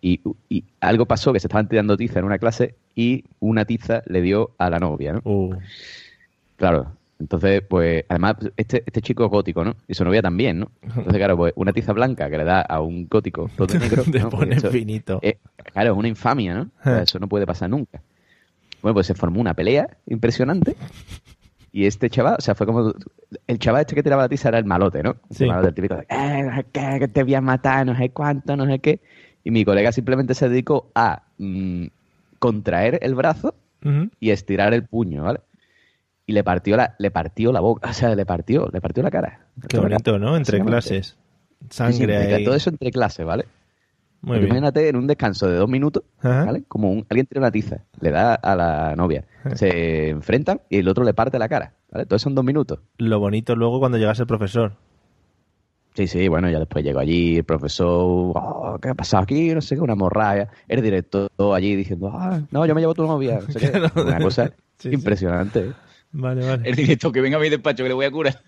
Speaker 5: y, y algo pasó que se estaban tirando tiza en una clase y una tiza le dio a la novia, ¿no?
Speaker 1: Uh,
Speaker 5: Claro. Entonces, pues, además, este, este chico es gótico, ¿no? Y su novia también, ¿no? Entonces, claro, pues una tiza blanca que le da a un gótico todo negro.
Speaker 1: Te
Speaker 5: ¿no? Pues
Speaker 1: pone
Speaker 5: eso
Speaker 1: finito.
Speaker 5: es- claro, es una infamia, ¿no? O sea, eso no puede pasar nunca. Bueno, pues se formó una pelea impresionante. Y este chaval, o sea, fue como. El chaval este que tiraba la tiza era el malote, ¿no?
Speaker 1: Sí.
Speaker 5: El malote, el típico de, "Eh, no sé qué, que te voy a matar, no sé cuánto, no sé qué. Y mi colega simplemente se dedicó a mm, contraer el brazo y estirar el puño, ¿vale? Y le partió la, le partió la boca, o sea, le partió, le partió la cara.
Speaker 1: Qué bonito, ¿no? Entre clases.
Speaker 5: Sí, sí,
Speaker 1: Sangre
Speaker 5: entre-
Speaker 1: ahí.
Speaker 5: Todo eso entre clases, ¿vale?
Speaker 1: Muy
Speaker 5: Pero
Speaker 1: bien.
Speaker 5: Imagínate en un descanso de dos minutos,
Speaker 1: Ajá.
Speaker 5: ¿vale? Como un- alguien tiene una tiza, le da a la novia, se enfrentan y el otro le parte la cara, ¿vale? Todo eso en dos minutos.
Speaker 1: Lo bonito luego cuando llegase el profesor.
Speaker 5: Sí, sí, bueno, ya después llegó allí el profesor, "Oh, ¿qué ha pasado aquí? No sé qué, una morralla. El director allí diciendo, ah, no, yo me llevo tu novia, no sé qué. Una cosa
Speaker 1: Sí, sí.
Speaker 5: impresionante.
Speaker 1: Vale, vale.
Speaker 4: El director que venga a mi despacho que le voy a curar.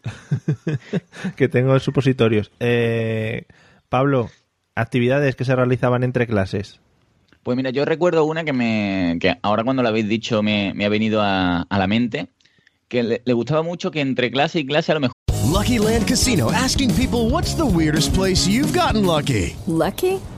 Speaker 1: que tengo supositorios. Eh, Pablo, actividades que se realizaban entre clases.
Speaker 4: Pues mira, yo recuerdo una que me que ahora cuando lo habéis dicho me, me ha venido a, a la mente, que le, le gustaba mucho que entre clase y clase a lo mejor
Speaker 11: Lucky Land Casino asking people what's the weirdest place you've gotten lucky?
Speaker 12: Lucky?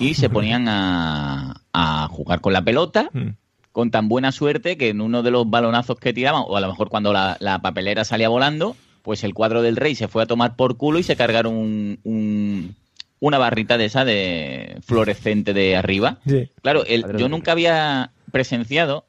Speaker 4: Y se ponían a, a jugar con la pelota
Speaker 1: Mm.
Speaker 4: con tan buena suerte que en uno de los balonazos que tiraban, o a lo mejor cuando la, la papelera salía volando, pues el cuadro del rey se fue a tomar por culo y se cargaron un- un- una barrita de esa de fluorescente de arriba.
Speaker 1: Sí.
Speaker 4: Claro, el- yo nunca había presenciado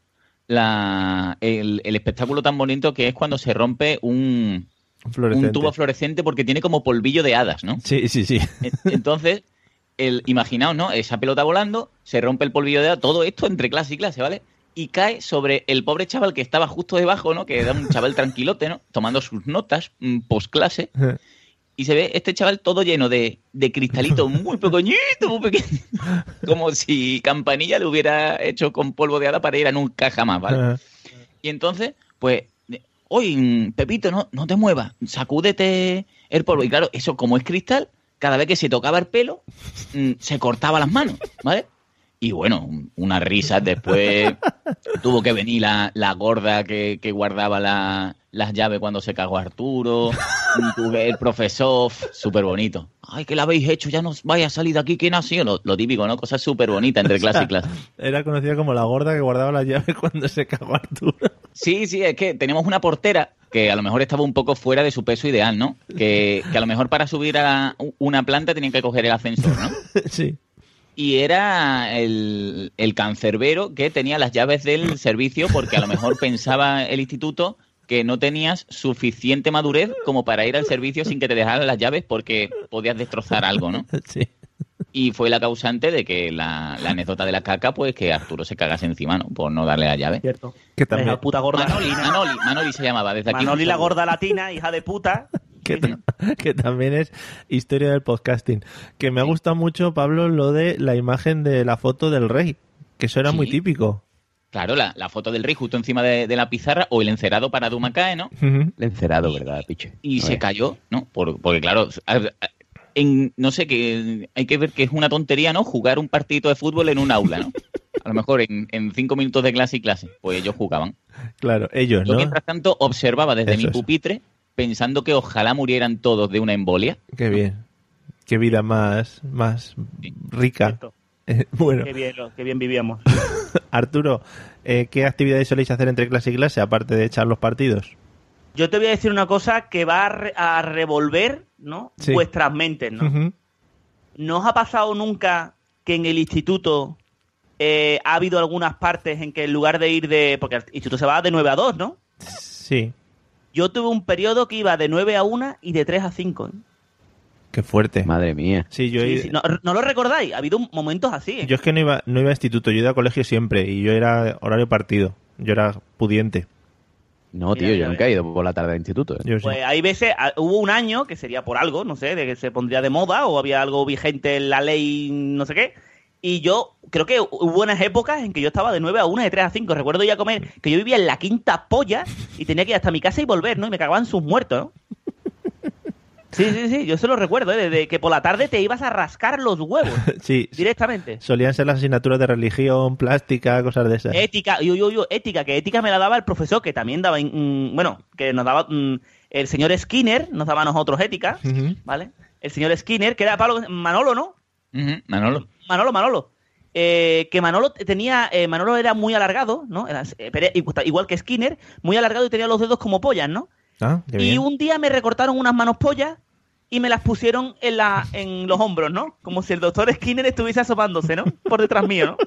Speaker 4: la, el, el espectáculo tan bonito que es cuando se rompe un,
Speaker 1: Fluorescente.
Speaker 4: un tubo fluorescente porque tiene como polvillo de hadas, ¿no?
Speaker 1: Sí, sí, sí.
Speaker 4: En- Entonces, el, imaginaos, ¿no? Esa pelota volando, se rompe el polvillo de todo esto entre clase y clase, ¿vale? Y cae sobre el pobre chaval que estaba justo debajo, ¿no? Que era un chaval tranquilote, ¿no? Tomando sus notas mm, post clase. Y se ve este chaval todo lleno de, de cristalitos muy pequeñitos, muy pequeños. Como si Campanilla lo hubiera hecho con polvo de hada para ir a nunca jamás, ¿vale? Y entonces, pues, oye, Pepito, no, no te muevas, sacúdete el polvo. Y claro, eso como es cristal, cada vez que se tocaba el pelo, mm, se cortaba las manos, ¿vale? Y bueno, una risa. Después tuvo que venir la, la gorda que, que guardaba la- las llaves cuando se cagó Arturo. El profesor, súper bonito. Ay, ¿qué le habéis hecho? Ya no vaya a salir de aquí. ¿Quién ha sido? Lo, lo típico, ¿no? Cosas súper bonitas entre clase y clase.
Speaker 1: Era conocida como la gorda que guardaba las llaves cuando se cagó Arturo.
Speaker 4: Sí, sí, es que teníamos una portera que a lo mejor estaba un poco fuera de su peso ideal, ¿no? Que, que a lo mejor para subir a una planta tenían que coger el ascensor, ¿no?
Speaker 1: sí.
Speaker 4: Y era el, el cancerbero que tenía las llaves del servicio porque a lo mejor pensaba el instituto que no tenías suficiente madurez como para ir al servicio sin que te dejaran las llaves porque podías destrozar algo, ¿no?
Speaker 1: Sí.
Speaker 4: Y fue la causante de que la, la anécdota de la caca, pues que Arturo se cagase encima, ¿no? Por no darle la llave.
Speaker 2: Cierto.
Speaker 1: Que también-
Speaker 2: Esa puta gorda.
Speaker 4: Manoli, Manoli, Manoli se llamaba desde aquí.
Speaker 2: Manoli la gorda latina, hija de puta.
Speaker 1: Que, ta- que también es historia del podcasting. Que me ha gustado mucho, Pablo, lo de la imagen de la foto del rey. Que eso era muy típico.
Speaker 4: Claro, la, la foto del rey justo encima de, de la pizarra o el encerado para Dumacae, ¿no?
Speaker 5: El encerado, ¿verdad, piche?
Speaker 4: Y se cayó, ¿no? Por- porque claro, en, no sé, que hay que ver que es una tontería, ¿no? Jugar un partidito de fútbol en un aula, ¿no? A lo mejor en, en cinco minutos de clase y clase, pues ellos jugaban.
Speaker 1: Claro, ellos,
Speaker 4: Yo
Speaker 1: ¿no?
Speaker 4: mientras tanto observaba desde
Speaker 1: Eso
Speaker 4: mi pupitre pensando que ojalá murieran todos de una embolia.
Speaker 1: Qué bien. Qué vida más, más rica. Eh, bueno,
Speaker 2: Qué bien, qué bien vivíamos.
Speaker 1: Arturo, eh, ¿qué actividades soléis hacer entre clase y clase, aparte de echar los partidos?
Speaker 2: Yo te voy a decir una cosa que va a, re- a revolver, ¿no?
Speaker 1: Sí.
Speaker 2: Vuestras mentes, ¿no? ¿No os ha pasado nunca que en el instituto eh, ha habido algunas partes en que en lugar de ir de... Porque el instituto se va de 9 a 2, ¿no?
Speaker 1: Sí,
Speaker 2: Yo tuve un periodo que iba de 9 a 1 y de 3 a 5. ¿eh?
Speaker 1: qué fuerte.
Speaker 5: Madre mía.
Speaker 1: Sí, yo,
Speaker 2: Sí,
Speaker 1: he-
Speaker 2: sí. No, ¿no lo recordáis? Ha habido momentos así. ¿eh?
Speaker 1: yo es que no iba, no iba a instituto, yo iba a colegio siempre y yo era horario partido. Yo era pudiente.
Speaker 5: No, tío, yo nunca he ido por la tarde al instituto. ¿eh?
Speaker 1: Sí.
Speaker 2: Pues hay veces, hubo un año que sería por algo, no sé, de que se pondría de moda o había algo vigente en la ley, no sé qué. Y yo creo que hubo unas épocas en que yo estaba de 9 a 1, de 3 a 5. Recuerdo ir a comer, que yo vivía en la quinta polla y tenía que ir hasta mi casa y volver, ¿no? Y me cagaban sus muertos, ¿no? Sí, sí, sí, yo se lo recuerdo, ¿eh? De que por la tarde te ibas a rascar los huevos
Speaker 1: Sí,
Speaker 2: directamente.
Speaker 1: solían ser las asignaturas de religión, plástica, cosas de esas.
Speaker 2: Ética, yo, yo, yo, ética, que ética me la daba el profesor, que también daba, mm, bueno, que nos daba mm, el señor Skinner, nos daba a nosotros ética. ¿vale? El señor Skinner, que era Pablo, Manolo, ¿no?
Speaker 4: Manolo.
Speaker 2: Manolo, Manolo. Eh, que Manolo tenía, eh, Manolo era muy alargado, ¿no? Era, eh, igual que Skinner, muy alargado y tenía los dedos como pollas, ¿no?
Speaker 1: Ah,
Speaker 2: Y
Speaker 1: bien.
Speaker 2: un día me recortaron unas manos pollas y me las pusieron en, la, en los hombros, ¿no? Como si el doctor Skinner estuviese asopándose, ¿no? Por detrás mío, ¿no?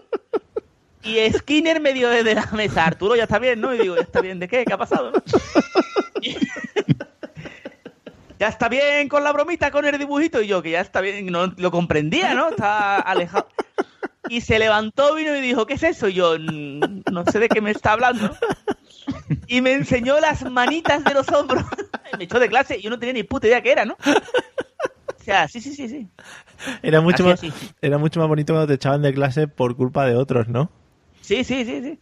Speaker 2: Y Skinner me dio desde la mesa, Arturo, ya está bien, ¿no? Y digo, ¿ya está bien de qué? ¿Qué ha pasado? no? ya está bien con la bromita, con el dibujito. Y yo, que ya está bien, no lo comprendía, ¿no? Estaba alejado. Y se levantó, vino y dijo, ¿qué es eso? Y yo, "Mm, no sé de qué me está hablando. Y me enseñó las manitas de los hombros. me echó de clase y yo no tenía ni puta idea qué era, ¿no? O sea, sí, sí, sí, sí.
Speaker 1: Era mucho,
Speaker 2: Así,
Speaker 1: más,
Speaker 2: así.
Speaker 1: era mucho más bonito cuando te echaban de clase por culpa de otros, ¿no?
Speaker 2: Sí, sí, sí, sí.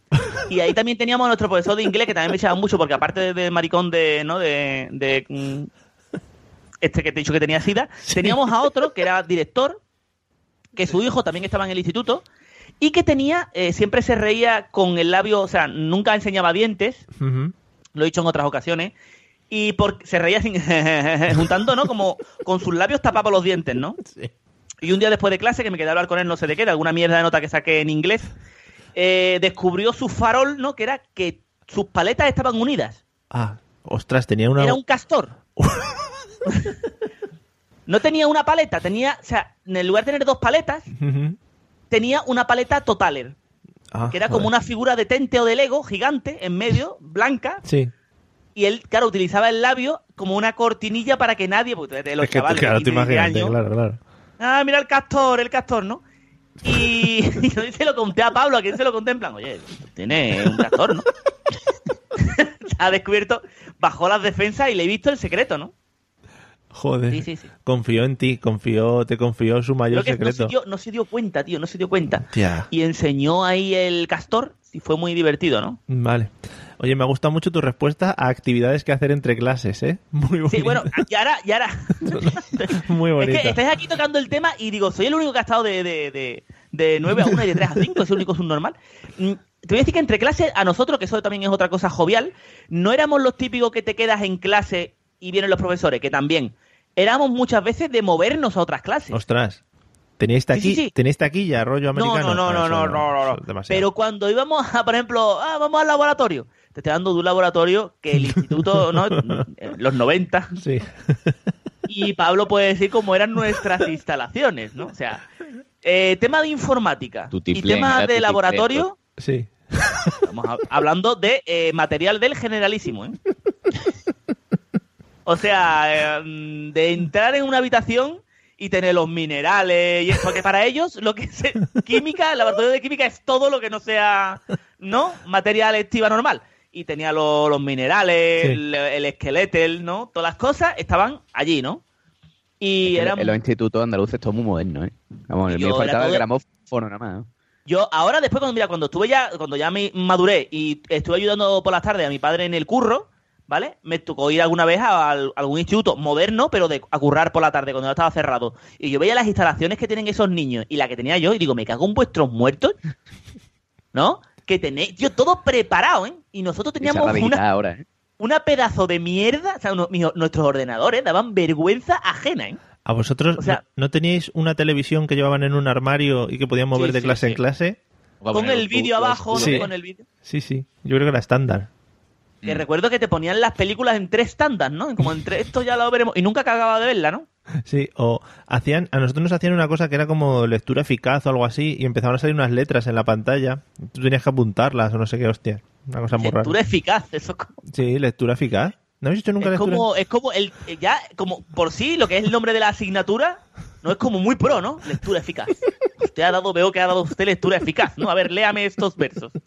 Speaker 2: Y ahí también teníamos a nuestro profesor de inglés que también me echaba mucho porque aparte de, de maricón de, ¿no? De, de, mm, este que te he dicho que tenía sida, teníamos a otro que era director, que su hijo también estaba en el instituto y que tenía, eh, siempre se reía con el labio, o sea, nunca enseñaba dientes, lo he dicho en otras ocasiones, y por, se reía sin, juntando, ¿no? Como con sus labios tapaba los dientes, ¿no? Y un día después de clase, que me quedé a hablar con él, no sé de qué, de alguna mierda de nota que saqué en inglés, eh, descubrió su farol, ¿no? Que era que sus paletas estaban unidas.
Speaker 1: Ah, ostras, tenía una...
Speaker 2: Era un castor. no tenía una paleta, tenía, o sea, en lugar de tener dos paletas, tenía una paleta totaler,
Speaker 1: Ah,
Speaker 2: que era como una figura de tente o de Lego gigante en medio, blanca,
Speaker 1: Sí.
Speaker 2: y él, claro, utilizaba el labio como una cortinilla para que nadie, porque de los
Speaker 1: Es que,
Speaker 2: chavales
Speaker 1: claro,
Speaker 2: de
Speaker 1: te
Speaker 2: 15, 16
Speaker 1: imagínate,
Speaker 2: años,
Speaker 1: claro, claro.
Speaker 2: ah, mira el castor, el castor, ¿no? Y, y yo se lo conté a Pablo, a quien se lo conté en plan, oye, tiene un castor, ¿no? Ha descubierto, bajó las defensas y le he visto el secreto, ¿no?
Speaker 1: Joder.
Speaker 2: Sí, sí, sí.
Speaker 1: Confió en ti, confió, te confió su mayor
Speaker 2: no se,
Speaker 1: secreto.
Speaker 2: dio, no se dio cuenta, tío, no se dio cuenta.
Speaker 1: Tía.
Speaker 2: Y enseñó ahí el castor y fue muy divertido, ¿no?
Speaker 1: Vale. Oye, me ha gustado mucho tu respuesta a actividades que hacer entre clases, ¿eh? Muy bonita.
Speaker 2: Sí, bueno, y ahora, y ahora
Speaker 1: Muy
Speaker 2: es
Speaker 1: bonita.
Speaker 2: que estáis aquí tocando el tema y digo, soy el único que ha estado de, de, de, de 9 a 1 y de 3 a 5, es el único subnormal. Mm, Te voy a decir que entre clases, a nosotros, que eso también es otra cosa jovial, no éramos los típicos que te quedas en clase y vienen los profesores, que también. Éramos muchas veces de movernos a otras clases.
Speaker 1: Ostras. ¿Teníais, taqui...
Speaker 2: Sí, sí, sí.
Speaker 1: ¿Tenéis taquilla, rollo
Speaker 2: No,
Speaker 1: americano?
Speaker 2: no, no,
Speaker 1: Ah,
Speaker 2: no, no, no, no, no. Pero cuando íbamos a, por ejemplo, ah, vamos al laboratorio, te estoy dando de un laboratorio que el instituto, ¿no? Los 90,
Speaker 1: Sí.
Speaker 2: y Pablo puede decir cómo eran nuestras instalaciones, ¿no? O sea, eh, tema de informática y tema
Speaker 4: era
Speaker 2: de
Speaker 4: tutiplén,
Speaker 2: laboratorio,
Speaker 1: Sí.
Speaker 2: estamos hab- hablando de eh, material del generalísimo, ¿eh? O sea, eh, de entrar en una habitación y tener los minerales, y porque para ellos lo que es química, el laboratorio de química es todo lo que no sea, ¿no? Material activa normal. Y tenía lo- los minerales,
Speaker 5: Sí.
Speaker 2: el, el esqueleto, ¿no? Todas las cosas estaban allí, ¿no? Y eran
Speaker 5: En los institutos andaluces todo muy moderno, ¿eh? Vamos,
Speaker 2: era
Speaker 5: faltaba el gramófono nada más. ¿no?
Speaker 2: Yo ahora después cuando mira cuando estuve ya cuando ya me maduré y estuve ayudando por las tardes a mi padre en el curro, ¿vale? Me tocó ir alguna vez a, al- algún instituto moderno, pero de a currar por la tarde cuando ya estaba cerrado. Y yo veía las instalaciones que tienen esos niños y la que tenía yo y digo, me cago en vuestros muertos, ¿no? Que tenéis, yo todo preparado, ¿eh? Y nosotros teníamos una,
Speaker 5: ahora, ¿eh?
Speaker 2: una pedazo de mierda, o sea, uno- nuestros ordenadores daban vergüenza ajena, ¿eh?
Speaker 1: ¿A vosotros
Speaker 2: O sea-
Speaker 1: no, no teníais una televisión que llevaban en un armario y que podían mover
Speaker 2: Sí,
Speaker 1: de clase
Speaker 2: sí.
Speaker 1: en clase?
Speaker 2: Con el vídeo abajo, ¿no?
Speaker 1: Sí.
Speaker 2: Con el vídeo.
Speaker 1: Sí, sí. Yo creo que era estándar.
Speaker 2: Que recuerdo que te ponían las películas en tres tandas, ¿no? Como entre esto ya lo veremos. Y nunca acababa de verla, ¿no?
Speaker 1: Sí, o hacían, a nosotros nos hacían una cosa que era como lectura eficaz o algo así y empezaban a salir unas letras en la pantalla. Tú tenías que apuntarlas o no sé qué, hostia. Una cosa muy rara.
Speaker 2: Lectura eficaz, eso es como,
Speaker 1: Sí, lectura eficaz. ¿No habéis hecho nunca
Speaker 2: es
Speaker 1: lectura?
Speaker 2: como, es como el, eh, ya, como por sí, lo que es el nombre de la asignatura, no es como muy pro, ¿no? Lectura eficaz. Usted ha dado, veo que ha dado usted lectura eficaz, ¿no? A ver, léame estos versos.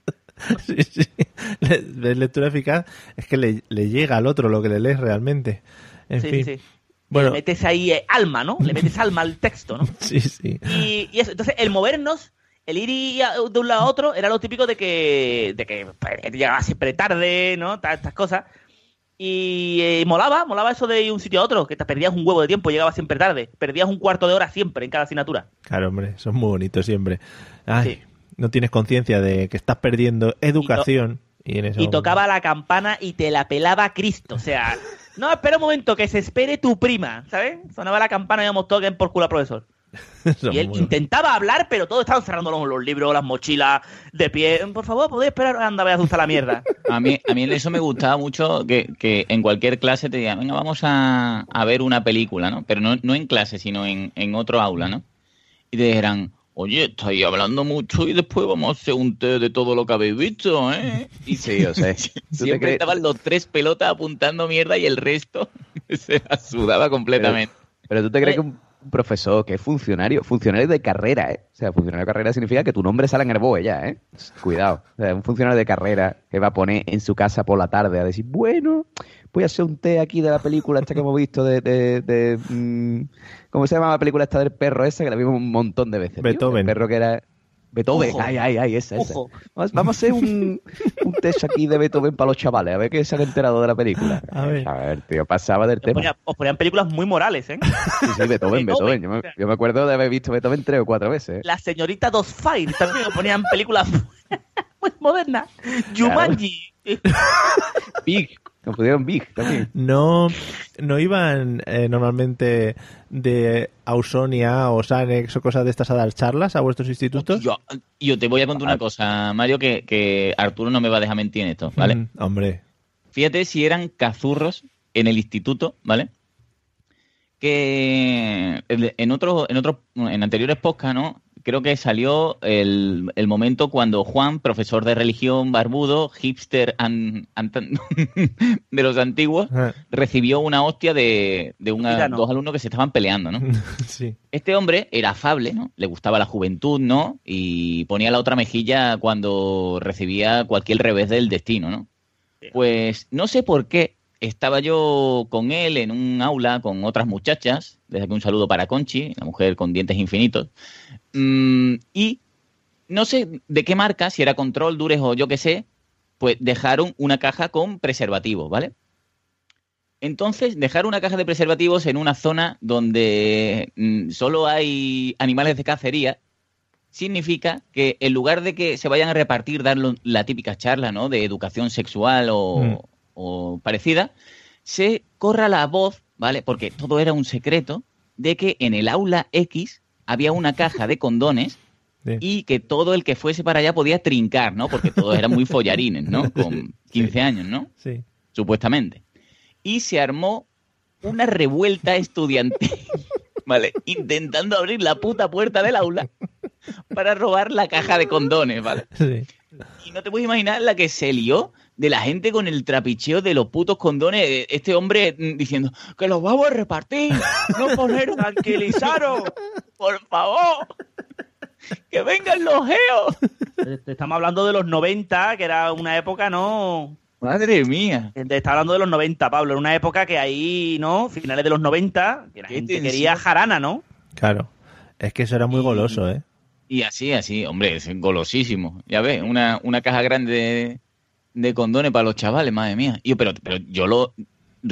Speaker 1: Sí, sí. Le- de lectura eficaz es que le, le llega al otro lo que le lees realmente. En
Speaker 2: sí,
Speaker 1: fin.
Speaker 2: sí, sí.
Speaker 1: Bueno,
Speaker 2: Le metes ahí eh, alma, ¿no? Le metes alma al texto, ¿no?
Speaker 1: sí, sí.
Speaker 2: Y, y eso, entonces, el movernos, el ir y a- de un lado a otro, era lo típico de que, de que pues, llegaba siempre tarde, ¿no? Ta- Estas cosas. Y eh, molaba, molaba eso de ir un sitio a otro, que te perdías un huevo de tiempo, llegabas siempre tarde. Perdías un cuarto de hora siempre en cada asignatura.
Speaker 1: Claro, hombre, son muy bonitos siempre. Ay, no tienes conciencia de que estás perdiendo educación y, en eso
Speaker 2: Y tocaba la campana y te la pelaba Cristo. O sea, no, espera un momento, que se espere tu prima, ¿sabes? Sonaba la campana y íbamos todos por culo al profesor. Y él intentaba hablar, pero todos estaban cerrando los, los libros, las mochilas, de pie. Por favor, ¿podéis esperar? Anda, vaya a usar la mierda.
Speaker 4: A mí, a mí eso me gustaba mucho que, que en cualquier clase te digan, venga, vamos a, a ver una película, ¿no? Pero no, no en clase, sino en, en otro aula, ¿no? Y te dijeran, oye, estáis hablando mucho y después vamos a hacer un té de todo lo que habéis visto, ¿eh? Y
Speaker 5: Sí, o sea, ¿tú te
Speaker 4: siempre
Speaker 5: crees-
Speaker 4: estaban los tres pelotas apuntando mierda y el resto se la sudaba completamente.
Speaker 5: Pero tú te crees que un profesor que es funcionario, funcionario de carrera, ¿eh? O sea, funcionario de carrera significa que tu nombre sale en el BOE ya, ¿eh? Cuidado. O sea, un funcionario de carrera que va a poner en su casa por la tarde a decir, bueno, voy a hacer un té aquí de la película esta que hemos visto de... de, de, mm, ¿Cómo se llama la película esta del perro esa? Que la vimos un montón de veces. tío.
Speaker 1: Beethoven.
Speaker 5: El perro que era... Beethoven,
Speaker 2: Ojo.
Speaker 5: ay, ay, ay, esa, esa. Vamos, vamos a hacer un, un test aquí de Beethoven para los chavales, a ver qué se han enterado de la película.
Speaker 1: A ver.
Speaker 5: tío, pasaba del
Speaker 2: Os,
Speaker 5: tema.
Speaker 2: ponía- os ponían películas muy morales, ¿eh?
Speaker 5: Sí, sí, Beethoven, Beethoven. Yo me, yo me acuerdo de haber visto Beethoven tres o cuatro veces. ¿eh?
Speaker 2: La señorita Dos Fire también os ponían películas muy modernas. Jumanji.
Speaker 5: Big. Nos pusieron Big también.
Speaker 1: No, no iban eh, normalmente de Ausonia o Sanex o cosas de estas a dar charlas a vuestros institutos.
Speaker 4: Yo, yo te voy a contar una cosa, Mario, que, que Arturo no me va a dejar mentir en esto, ¿vale?
Speaker 1: Mm, hombre.
Speaker 4: Fíjate si eran cazurros en el instituto, ¿vale? Que en otros, en otros, en anteriores podcasts, ¿no? Creo que salió el, el momento cuando Juan, profesor de religión barbudo, hipster an- an- de los antiguos, recibió una hostia de, de una- dos alumnos que se estaban peleando, ¿no?
Speaker 1: sí.
Speaker 4: Este hombre era afable, ¿no? Le gustaba la juventud, ¿no? Y ponía la otra mejilla cuando recibía cualquier revés del destino, ¿no? Pues no sé por qué estaba yo con él en un aula con otras muchachas, desde aquí un saludo para Conchi, la mujer con dientes infinitos, Mm, y no sé de qué marca, si era Control, Dures o yo qué sé, pues dejaron una caja con preservativos, ¿vale? Entonces, dejar una caja de preservativos en una zona donde mm, solo hay animales de cacería significa que en lugar de que se vayan a repartir, dar la típica charla, ¿no? De educación sexual o,
Speaker 1: Mm.
Speaker 4: o parecida, se corra la voz, ¿vale? Porque todo era un secreto, de que en el aula X había una caja de condones
Speaker 1: Sí.
Speaker 4: y que todo el que fuese para allá podía trincar, ¿no? Porque todos eran muy follarines, ¿no? Con 15 años, ¿no?
Speaker 1: Sí.
Speaker 4: Supuestamente. Y se armó una revuelta estudiantil, ¿vale? Intentando abrir la puta puerta del aula para robar la caja de condones, ¿vale?
Speaker 1: Sí.
Speaker 4: Y no te puedes imaginar la que se lió de la gente con el trapicheo de los putos condones. Eh, Este hombre mm, diciendo que los vamos a repartir, no poner tranquilizaros, por favor. Que vengan los geos.
Speaker 2: Eh, Estamos hablando de los 90, que era una época, ¿no?
Speaker 4: Madre mía.
Speaker 2: Te está hablando de los 90, Pablo. Era una época que ahí, ¿no? Finales de los 90, que la gente
Speaker 4: tensión.
Speaker 2: quería jarana, ¿no?
Speaker 1: Claro. Es que eso era muy goloso, ¿eh?
Speaker 4: Y así, así, hombre, es golosísimo. Ya ves, una, una caja grande de, de condones para los chavales, madre mía. Y yo, pero, pero yo lo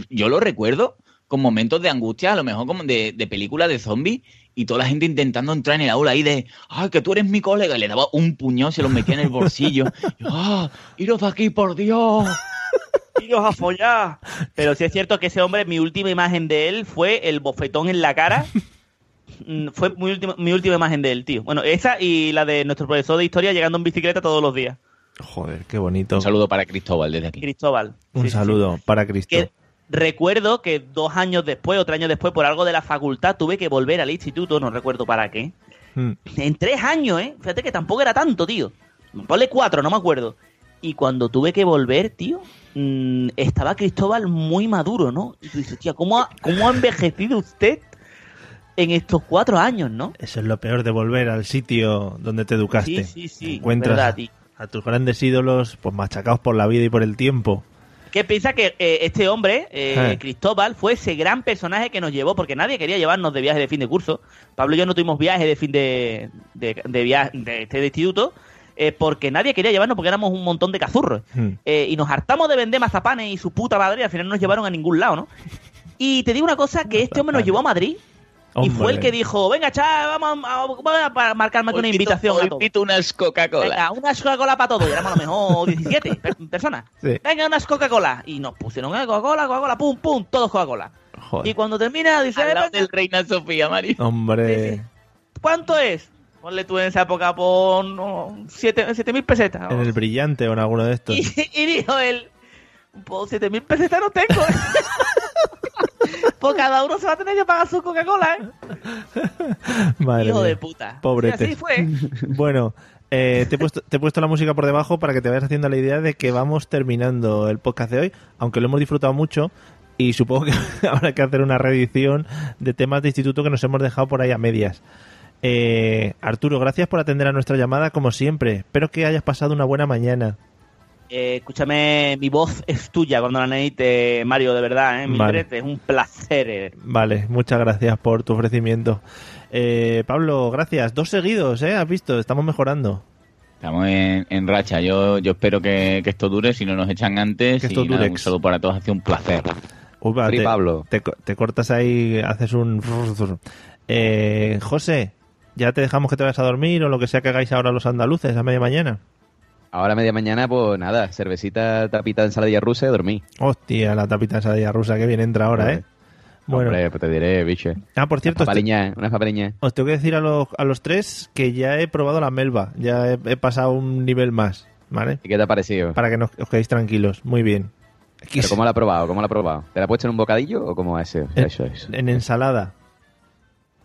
Speaker 4: yo lo recuerdo con momentos de angustia, a lo mejor como de, de película de zombies, y toda la gente intentando entrar en el aula ahí de, ay, que tú eres mi colega, y le daba un puñón, se lo metía en el bolsillo. Y, ah, iros de aquí, por Dios.
Speaker 2: Iros a follar. Pero sí es cierto que ese hombre, mi última imagen de él fue el bofetón en la cara. Mm, Fue mi última, mi última imagen de él, tío. Bueno, esa y la de nuestro profesor de historia llegando en bicicleta todos los días.
Speaker 1: Joder, qué bonito.
Speaker 4: Un saludo para Cristóbal desde aquí.
Speaker 2: Cristóbal.
Speaker 1: Un
Speaker 2: Sí, sí,
Speaker 1: saludo para Cristo.
Speaker 2: que recuerdo que dos años después o tres años después, por algo de la facultad, tuve que volver al instituto, no recuerdo para qué.
Speaker 1: Mm.
Speaker 2: En tres años, ¿eh? Fíjate que tampoco era tanto, tío. Ponle cuatro, no me acuerdo. Y cuando tuve que volver, tío, mm, estaba Cristóbal muy maduro, ¿no? Y tú dices, tío, ¿cómo ha, ¿cómo ha envejecido usted en estos cuatro años, no?
Speaker 1: Eso es lo peor de volver al sitio donde te educaste.
Speaker 2: Sí, sí, sí,
Speaker 1: Encuentras
Speaker 2: verdad,
Speaker 1: a tus grandes ídolos pues machacados por la vida y por el tiempo.
Speaker 2: ¿Qué piensa que eh, este hombre, eh,
Speaker 1: Eh.
Speaker 2: Cristóbal, fue ese gran personaje que nos llevó? Porque nadie quería llevarnos de viaje de fin de curso. Pablo y yo no tuvimos viaje de fin de, de, de viaje de este instituto. eh, porque nadie quería llevarnos porque éramos un montón de cazurros.
Speaker 1: Hmm.
Speaker 2: Eh, y nos hartamos de vender mazapanes y su puta madre y al final no nos llevaron a ningún lado, ¿no? Y te digo una cosa, que este hombre nos llevó a Madrid y fue el que dijo, venga, chaval, vamos a, vamos a marcarme una invitación.
Speaker 4: hoy
Speaker 2: a todos".
Speaker 4: invito unas Coca-Cola.
Speaker 2: Venga, unas Coca-Cola para todos. Y éramos a lo mejor 17 per- personas.
Speaker 1: Sí.
Speaker 2: Venga, unas Coca-Cola. Y nos pusieron Coca-Cola, Coca-Cola, pum, pum, todos Coca-Cola. Y cuando termina, dice,
Speaker 4: Al lado
Speaker 2: "Venga,
Speaker 4: del Reina Sofía, Mario.
Speaker 1: Hombre,
Speaker 2: ¿cuánto es? Ponle tú en esa época por no, siete siete mil pesetas.
Speaker 1: en el brillante o en alguno de estos.
Speaker 2: Y, y dijo él, pues siete mil pesetas no tengo. pues cada uno se va a tener que pagar su Coca-Cola, ¿eh?
Speaker 1: Madre
Speaker 2: Hijo
Speaker 1: mía.
Speaker 2: de puta.
Speaker 1: Pobrete.
Speaker 2: Así fue.
Speaker 1: Bueno, eh, te, he puesto, te he puesto la música por debajo para que te vayas haciendo la idea de que vamos terminando el podcast de hoy, aunque lo hemos disfrutado mucho y supongo que habrá que hacer una reedición de temas de instituto que nos hemos dejado por ahí a medias. Eh, Arturo, gracias por atender a nuestra llamada como siempre. Espero que hayas pasado una buena mañana.
Speaker 2: Eh, escúchame, mi voz es tuya cuando la necesite, Mario, de verdad, ¿eh?
Speaker 1: Vale.
Speaker 2: es un placer. eh.
Speaker 1: Vale, muchas gracias por tu ofrecimiento. Eh, Pablo, gracias. Dos seguidos, ¿eh? Has visto, estamos mejorando.
Speaker 4: Estamos en, en racha. Yo, yo espero que, que esto dure, si no nos echan antes.
Speaker 1: Que esto
Speaker 4: y nada,
Speaker 1: dure.
Speaker 4: un saludo para todos, ha sido un placer.
Speaker 5: Free
Speaker 1: te,
Speaker 5: Pablo.
Speaker 1: Te, te cortas ahí, haces un... Eh, José, ¿ya te dejamos que te vayas a dormir o lo que sea que hagáis ahora los andaluces a media mañana?
Speaker 5: Ahora media mañana, pues nada, cervecita, tapita de ensaladilla rusa y dormí.
Speaker 1: Hostia, la tapita de ensalada rusa que bien entra ahora, ¿eh? Bueno,
Speaker 5: Hombre, pues te diré, biche.
Speaker 1: ah, por cierto,
Speaker 5: papaliñas, unas papaliñas.
Speaker 1: os tengo que decir a los, a los tres que ya he probado la melva, ya he, he pasado un nivel más, ¿vale?
Speaker 5: ¿Y qué te ha parecido?
Speaker 1: Para que os quedéis tranquilos, muy bien. Aquí
Speaker 5: ¿Pero
Speaker 1: es-
Speaker 5: cómo lo ha probado? ¿Cómo lo ha probado? ¿Te la ha puesto en un bocadillo o cómo es eso?
Speaker 1: en,
Speaker 5: Eso es.
Speaker 1: en ensalada,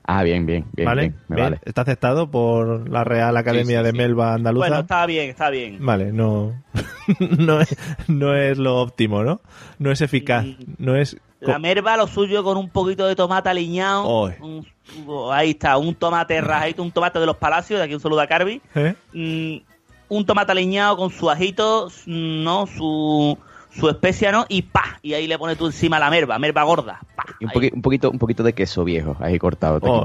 Speaker 5: Ah, bien, bien, bien.
Speaker 1: ¿vale?
Speaker 5: bien, me
Speaker 1: Bien,
Speaker 5: vale.
Speaker 1: Está aceptado por la Real Academia
Speaker 4: sí,
Speaker 1: de
Speaker 4: sí.
Speaker 1: Melva Andaluza.
Speaker 2: Bueno, está bien, está bien.
Speaker 1: Vale, no, no, es, no es lo óptimo, ¿no? No es eficaz, no es...
Speaker 2: La merva, lo suyo con un poquito de tomate aliñado.
Speaker 1: Oy.
Speaker 2: Un- ahí está, un tomate rajadito, un tomate de los palacios, de aquí un saludo a Carvi.
Speaker 1: ¿Eh?
Speaker 2: Mm, un tomate aliñado con su ajito, no, su, su especia, ¿no? Y pa, y ahí le pones tú encima la merva, merva gorda. Pa,
Speaker 5: Y un, un poquito, un poquito de queso viejo ahí cortado,
Speaker 1: Oh,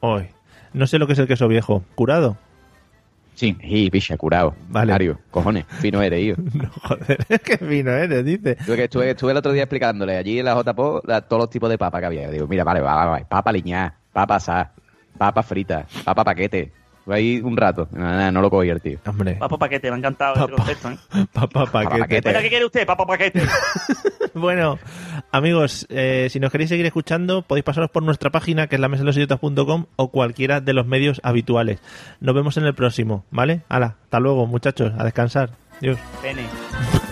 Speaker 1: oy. No sé lo que es el queso viejo. ¿Curado?
Speaker 4: Sí.
Speaker 5: Y picha, curado.
Speaker 1: Vale.
Speaker 5: Mario, cojones, fino eres, tío.
Speaker 1: Joder, qué fino eres, dice.
Speaker 5: Yo que estuve, estuve el otro día explicándole allí en la JPO la- todos los tipos de papa que había. Digo, mira, vale, va, va, va, papa liñá, papa asá, papa frita, papa paquete. Ahí un rato. Nada, nada, no lo cogí el tío.
Speaker 1: Hombre,
Speaker 2: Papo paquete, me ha encantado el concepto, ¿eh?
Speaker 1: papá paquete.
Speaker 5: paquete.
Speaker 2: Venga, ¿qué quiere usted? Papo paquete.
Speaker 1: Bueno, amigos, eh, si nos queréis seguir escuchando, podéis pasaros por nuestra página, que es la mesa de los idiotas.com o cualquiera de los medios habituales. Nos vemos en el próximo, ¿vale? Hala, hasta luego, muchachos, a descansar. Adiós.
Speaker 2: Pene.